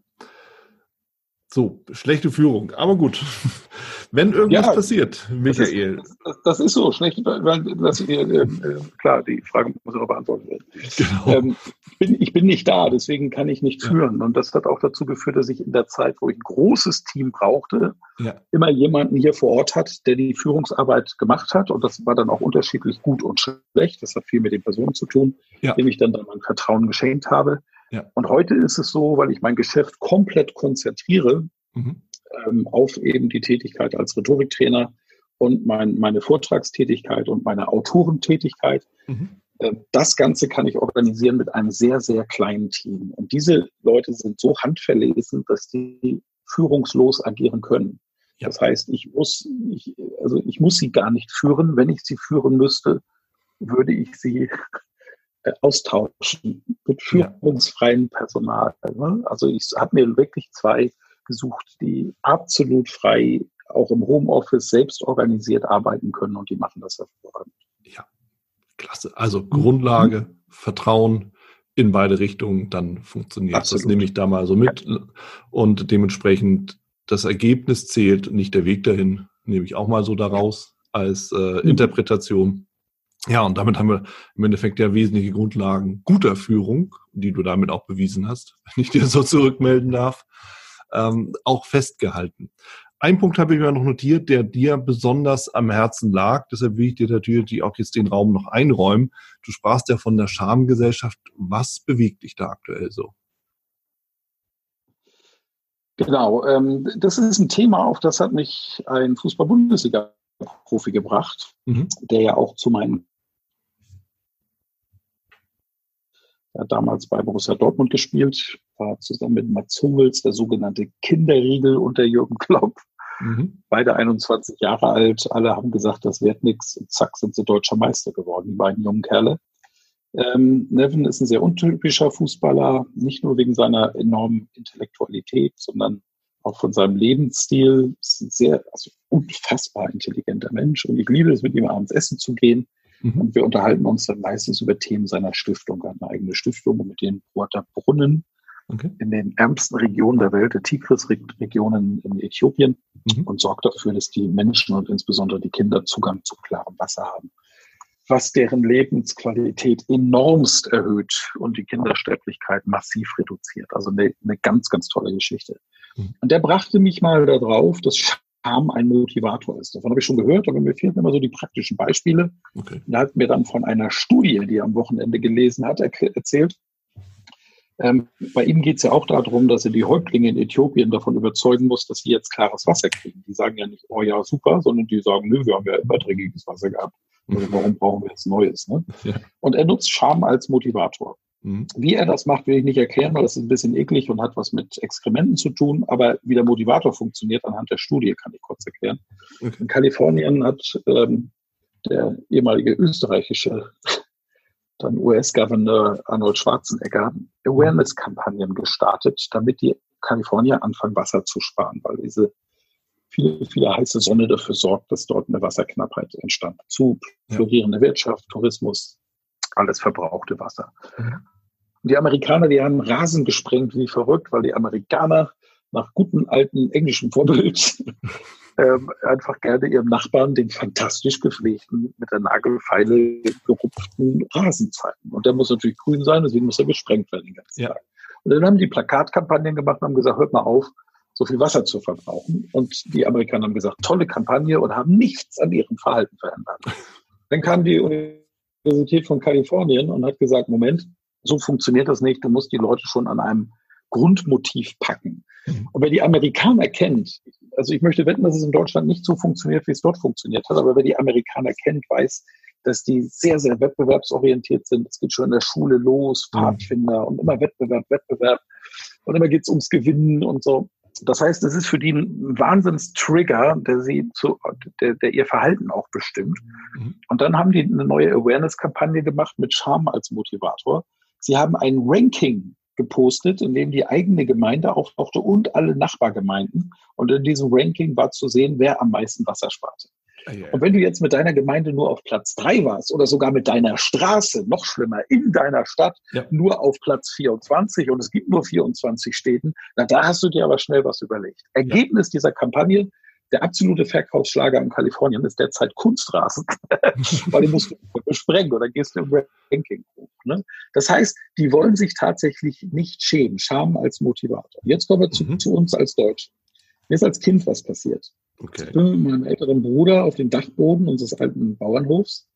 So, schlechte Führung, aber gut. Wenn irgendwas ja, passiert, Michael. Das ist, das, das ist, so, schlecht, weil das, äh, äh, klar, die Frage muss auch beantwortet werden. Genau. Ähm, ich, bin, ich bin nicht da, deswegen kann ich nicht führen. Ja. Und das hat auch dazu geführt, dass ich in der Zeit, wo ich ein großes Team brauchte, ja. immer jemanden hier vor Ort hat, der die Führungsarbeit gemacht hat. Und das war dann auch unterschiedlich gut und schlecht. Das hat viel mit den Personen zu tun, dem ich dann, dann mein Vertrauen geschenkt habe. Ja. Und heute ist es so, weil ich mein Geschäft komplett konzentriere mhm. ähm, auf eben die Tätigkeit als Rhetoriktrainer und mein, meine Vortragstätigkeit und meine Autorentätigkeit, mhm. Äh, das Ganze kann ich organisieren mit einem sehr, sehr kleinen Team. Und diese Leute sind so handverlesen, dass die führungslos agieren können. Ja. Das heißt, ich muss, ich, also ich muss sie gar nicht führen. Wenn ich sie führen müsste, würde ich sie austauschen mit führungsfreiem Personal. Ne? Also ich habe mir wirklich zwei gesucht, die absolut frei auch im Homeoffice selbst organisiert arbeiten können und die machen das hervorragend. Ja, klasse. Also. Grundlage, mhm. Vertrauen in beide Richtungen, dann funktioniert Absolut. das. Nehme ich da mal so mit. Und dementsprechend das Ergebnis zählt, nicht der Weg dahin, nehme ich auch mal so daraus als äh, mhm. Interpretation. Ja, und damit haben wir im Endeffekt ja wesentliche Grundlagen guter Führung, die du damit auch bewiesen hast, wenn ich dir so zurückmelden darf, ähm, auch festgehalten. Ein Punkt habe ich mir noch notiert, der dir besonders am Herzen lag. Deshalb will ich dir natürlich auch jetzt den Raum noch einräumen. Du sprachst ja von der Schamgesellschaft. Was bewegt dich da aktuell so? Genau, ähm, das ist ein Thema, auf das hat mich ein Fußball-Bundesliga-Profi gebracht, mhm. der ja auch zu meinen Er hat damals bei Borussia Dortmund gespielt, war zusammen mit Mats Hummels der sogenannte Kinderriegel unter Jürgen Klopp. Mhm. Beide 21 Jahre alt, alle haben gesagt, das wird nichts. Und zack, sind sie deutscher Meister geworden, die beiden jungen Kerle. Ähm, Nevin ist ein sehr untypischer Fußballer, nicht nur wegen seiner enormen Intellektualität, sondern auch von seinem Lebensstil. Ist ein sehr also unfassbar intelligenter Mensch und ich liebe es, mit ihm abends essen zu gehen. Mhm. Und wir unterhalten uns dann meistens über Themen seiner Stiftung. Er hat eine eigene Stiftung mit den Water Brunnen okay. in den ärmsten Regionen der Welt, der Tigris-Regionen in Äthiopien mhm. und sorgt dafür, dass die Menschen und insbesondere die Kinder Zugang zu klarem Wasser haben was deren Lebensqualität enormst erhöht und die Kindersterblichkeit massiv reduziert. Also eine, eine ganz, ganz tolle Geschichte. Mhm. Und der brachte mich mal darauf, dass Scham ein Motivator ist. Davon habe ich schon gehört, aber mir fehlten immer so die praktischen Beispiele. Okay. Er hat mir dann von einer Studie, die er am Wochenende gelesen hat, erzählt. Ähm, bei ihm geht es ja auch darum, dass er die Häuptlinge in Äthiopien davon überzeugen muss, dass sie jetzt klares Wasser kriegen. Die sagen ja nicht, oh ja, super, sondern die sagen, nö, wir haben ja immer dreckiges Wasser gehabt. Also warum brauchen wir jetzt Neues? Ne? Ja. Und er nutzt Scham als Motivator. Mhm. Wie er das macht, will ich nicht erklären, weil das ist ein bisschen eklig und hat was mit Exkrementen zu tun. Aber wie der Motivator funktioniert anhand der Studie, kann ich kurz erklären. Okay. In Kalifornien hat ähm, der ehemalige österreichische dann US-Governor Arnold Schwarzenegger Awareness-Kampagnen gestartet, damit die Kalifornier anfangen, Wasser zu sparen, weil diese viele, viele heiße Sonne dafür sorgt, dass dort eine Wasserknappheit entstand. Zu florierende Wirtschaft, Tourismus, alles verbrauchte Wasser. Mhm. Die Amerikaner, die haben Rasen gesprengt wie verrückt, weil die Amerikaner nach gutem alten englischen Vorbild ähm, einfach gerne ihrem Nachbarn den fantastisch gepflegten, mit der Nagelfeile gerupften Rasen zeigen. Und der muss natürlich grün sein, deswegen muss er gesprengt werden den ganzen ja. Tag. Und dann haben die Plakatkampagnen gemacht und haben gesagt, hört mal auf, so viel Wasser zu verbrauchen. Und die Amerikaner haben gesagt, tolle Kampagne und haben nichts an ihrem Verhalten verändert. Dann kam die Universität von Kalifornien und hat gesagt, Moment, so funktioniert das nicht. Du musst die Leute schon an einem Grundmotiv packen. Mhm. Und wer die Amerikaner kennt, also ich möchte wetten, dass es in Deutschland nicht so funktioniert, wie es dort funktioniert hat, aber wer die Amerikaner kennt, weiß, dass die sehr, sehr wettbewerbsorientiert sind. Es geht schon in der Schule los, mhm. Pfadfinder und immer Wettbewerb, Wettbewerb. Und immer geht es ums Gewinnen und so. Das heißt, es ist für die ein Wahnsinns-Trigger, der sie zu, der, der ihr Verhalten auch bestimmt. Mhm. Und dann haben die eine neue Awareness-Kampagne gemacht mit Charme als Motivator. Sie haben ein Ranking gepostet, in dem die eigene Gemeinde auftauchte und alle Nachbargemeinden. Und in diesem Ranking war zu sehen, wer am meisten Wasser sparte. Und wenn du jetzt mit deiner Gemeinde nur auf Platz drei warst oder sogar mit deiner Straße, noch schlimmer, in deiner Stadt ja. nur auf Platz 24 und es gibt nur 24 Städten, na da hast du dir aber schnell was überlegt. Ergebnis ja. dieser Kampagne, der absolute Verkaufsschlager in Kalifornien ist derzeit Kunstrasen, weil die musst du besprengen oder gehst du im Ranking hoch. Ne? Das heißt, die wollen sich tatsächlich nicht schämen, Scham als Motivator. Jetzt kommen wir zu, mhm. zu uns als Deutschen. Mir ist als Kind was passiert. Okay. Ich bin mit meinem älteren Bruder auf dem Dachboden unseres alten Bauernhofs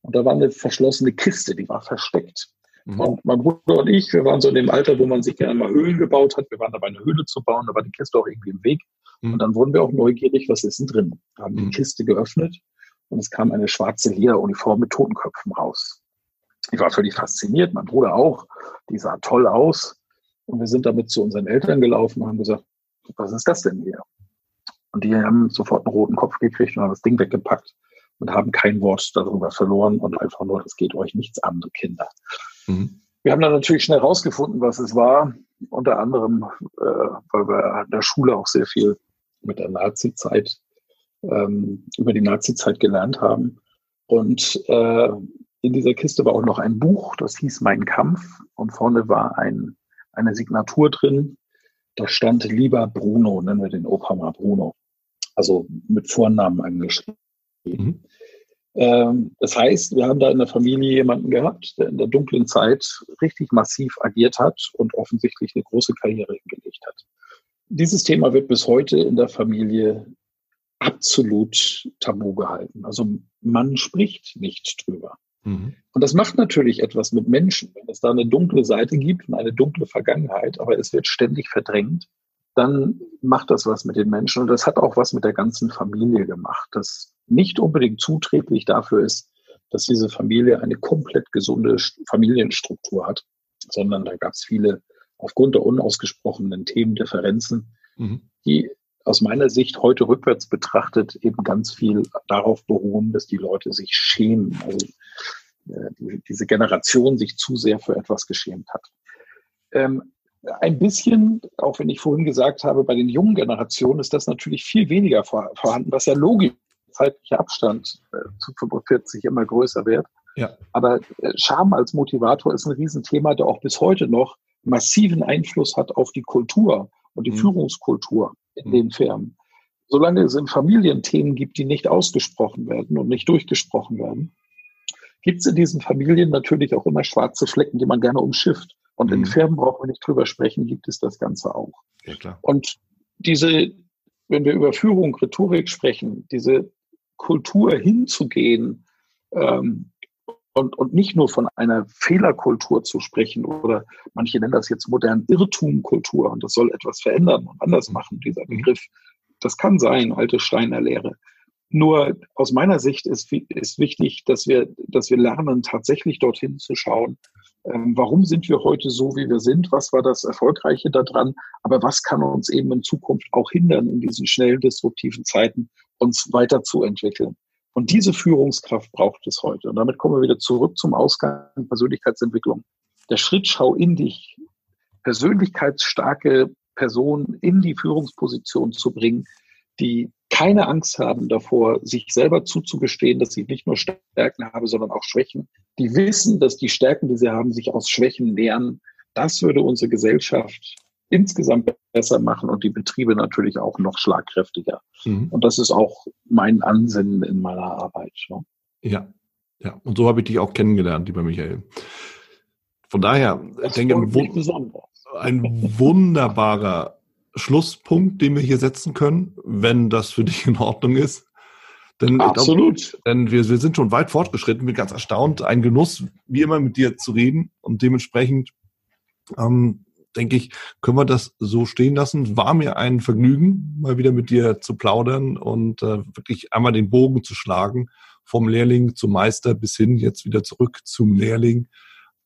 und da war eine verschlossene Kiste, die war versteckt. Mhm. Und mein Bruder und ich, wir waren so in dem Alter, wo man sich gerne mal Höhlen gebaut hat. Wir waren dabei, eine Höhle zu bauen, da war die Kiste auch irgendwie im Weg. Mhm. Und dann wurden wir auch neugierig, was ist denn drin? Haben mhm. die Kiste geöffnet und es kam eine schwarze Lederuniform mit Totenköpfen raus. Ich war völlig fasziniert, mein Bruder auch. Die sah toll aus. Und wir sind damit zu unseren Eltern gelaufen und haben gesagt, was ist das denn hier? Und die haben sofort einen roten Kopf gekriegt und haben das Ding weggepackt und haben kein Wort darüber verloren und einfach nur, das geht euch nichts an, Kinder. Mhm. Wir haben dann natürlich schnell rausgefunden, was es war. Unter anderem, äh, weil wir in der Schule auch sehr viel mit der Nazi-Zeit, ähm, über die Nazi-Zeit gelernt haben. Und äh, in dieser Kiste war auch noch ein Buch, das hieß Mein Kampf. Und vorne war ein, eine Signatur drin. Da stand lieber Bruno, nennen wir den Opa mal Bruno. Also mit Vornamen angeschrieben. Mhm. Ähm, das heißt, wir haben da in der Familie jemanden gehabt, der in der dunklen Zeit richtig massiv agiert hat und offensichtlich eine große Karriere hingelegt hat. Dieses Thema wird bis heute in der Familie absolut tabu gehalten. Also man spricht nicht drüber. Mhm. Und das macht natürlich etwas mit Menschen, wenn es da eine dunkle Seite gibt und eine dunkle Vergangenheit, aber es wird ständig verdrängt, dann macht das was mit den Menschen. Und das hat auch was mit der ganzen Familie gemacht, das nicht unbedingt zuträglich dafür ist, dass diese Familie eine komplett gesunde Familienstruktur hat, sondern da gab es viele aufgrund der unausgesprochenen Themendifferenzen, mhm. die aus meiner Sicht heute rückwärts betrachtet eben ganz viel darauf beruhen, dass die Leute sich schämen, also äh, die, diese Generation sich zu sehr für etwas geschämt hat. Ähm, ein bisschen, auch wenn ich vorhin gesagt habe, bei den jungen Generationen ist das natürlich viel weniger vor, vorhanden, was ja logisch zeitlicher Abstand äh, zu 45 immer größer wird. Ja. Aber äh, Scham als Motivator ist ein Riesenthema, der auch bis heute noch massiven Einfluss hat auf die Kultur und die mhm. Führungskultur in mhm. den Firmen. Solange es in Familien Themen gibt, die nicht ausgesprochen werden und nicht durchgesprochen werden, gibt es in diesen Familien natürlich auch immer schwarze Flecken, die man gerne umschifft. Und mhm. in Firmen brauchen wir nicht drüber sprechen, gibt es das Ganze auch. Ja. Und diese, wenn wir über Führung, Rhetorik sprechen, diese Kultur hinzugehen ähm, und, und nicht nur von einer Fehlerkultur zu sprechen oder manche nennen das jetzt modern Irrtumkultur und das soll etwas verändern und anders machen, dieser mhm. Begriff. Das kann sein, alte Steiner Lehre. Nur aus meiner Sicht ist, ist wichtig, dass wir, dass wir lernen, tatsächlich dorthin zu schauen, ähm, warum sind wir heute so, wie wir sind? Was war das Erfolgreiche daran? Aber was kann uns eben in Zukunft auch hindern, in diesen schnellen, disruptiven Zeiten uns weiterzuentwickeln? Und diese Führungskraft braucht es heute. Und damit kommen wir wieder zurück zum Ausgang Persönlichkeitsentwicklung. Der Schritt, schau in dich, persönlichkeitsstarke Personen in die Führungsposition zu bringen, die keine Angst haben davor, sich selber zuzugestehen, dass sie nicht nur Stärken haben, sondern auch Schwächen. Die wissen, dass die Stärken, die sie haben, sich aus Schwächen nähern. Das würde unsere Gesellschaft insgesamt besser machen und die Betriebe natürlich auch noch schlagkräftiger. Mhm. Und das ist auch mein Ansinnen in meiner Arbeit. Ne? Ja, ja. Und so habe ich dich auch kennengelernt, lieber Michael. Von daher, das ich denke, ein, ein wunderbarer Schlusspunkt, den wir hier setzen können, wenn das für dich in Ordnung ist. Denn Absolut. Glaub, denn wir, wir sind schon weit fortgeschritten, bin ganz erstaunt. Ein Genuss, wie immer mit dir zu reden. Und dementsprechend ähm, denke ich, können wir das so stehen lassen. War mir ein Vergnügen, mal wieder mit dir zu plaudern und äh, wirklich einmal den Bogen zu schlagen vom Lehrling zum Meister bis hin jetzt wieder zurück zum Lehrling.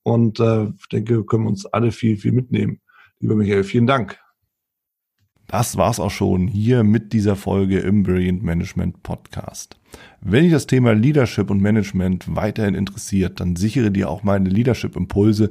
Und äh, ich denke, können wir uns alle viel, viel mitnehmen. Lieber Michael, vielen Dank. Das war's auch schon hier mit dieser Folge im Brilliant Management Podcast. Wenn dich das Thema Leadership und Management weiterhin interessiert, dann sichere dir auch meine Leadership Impulse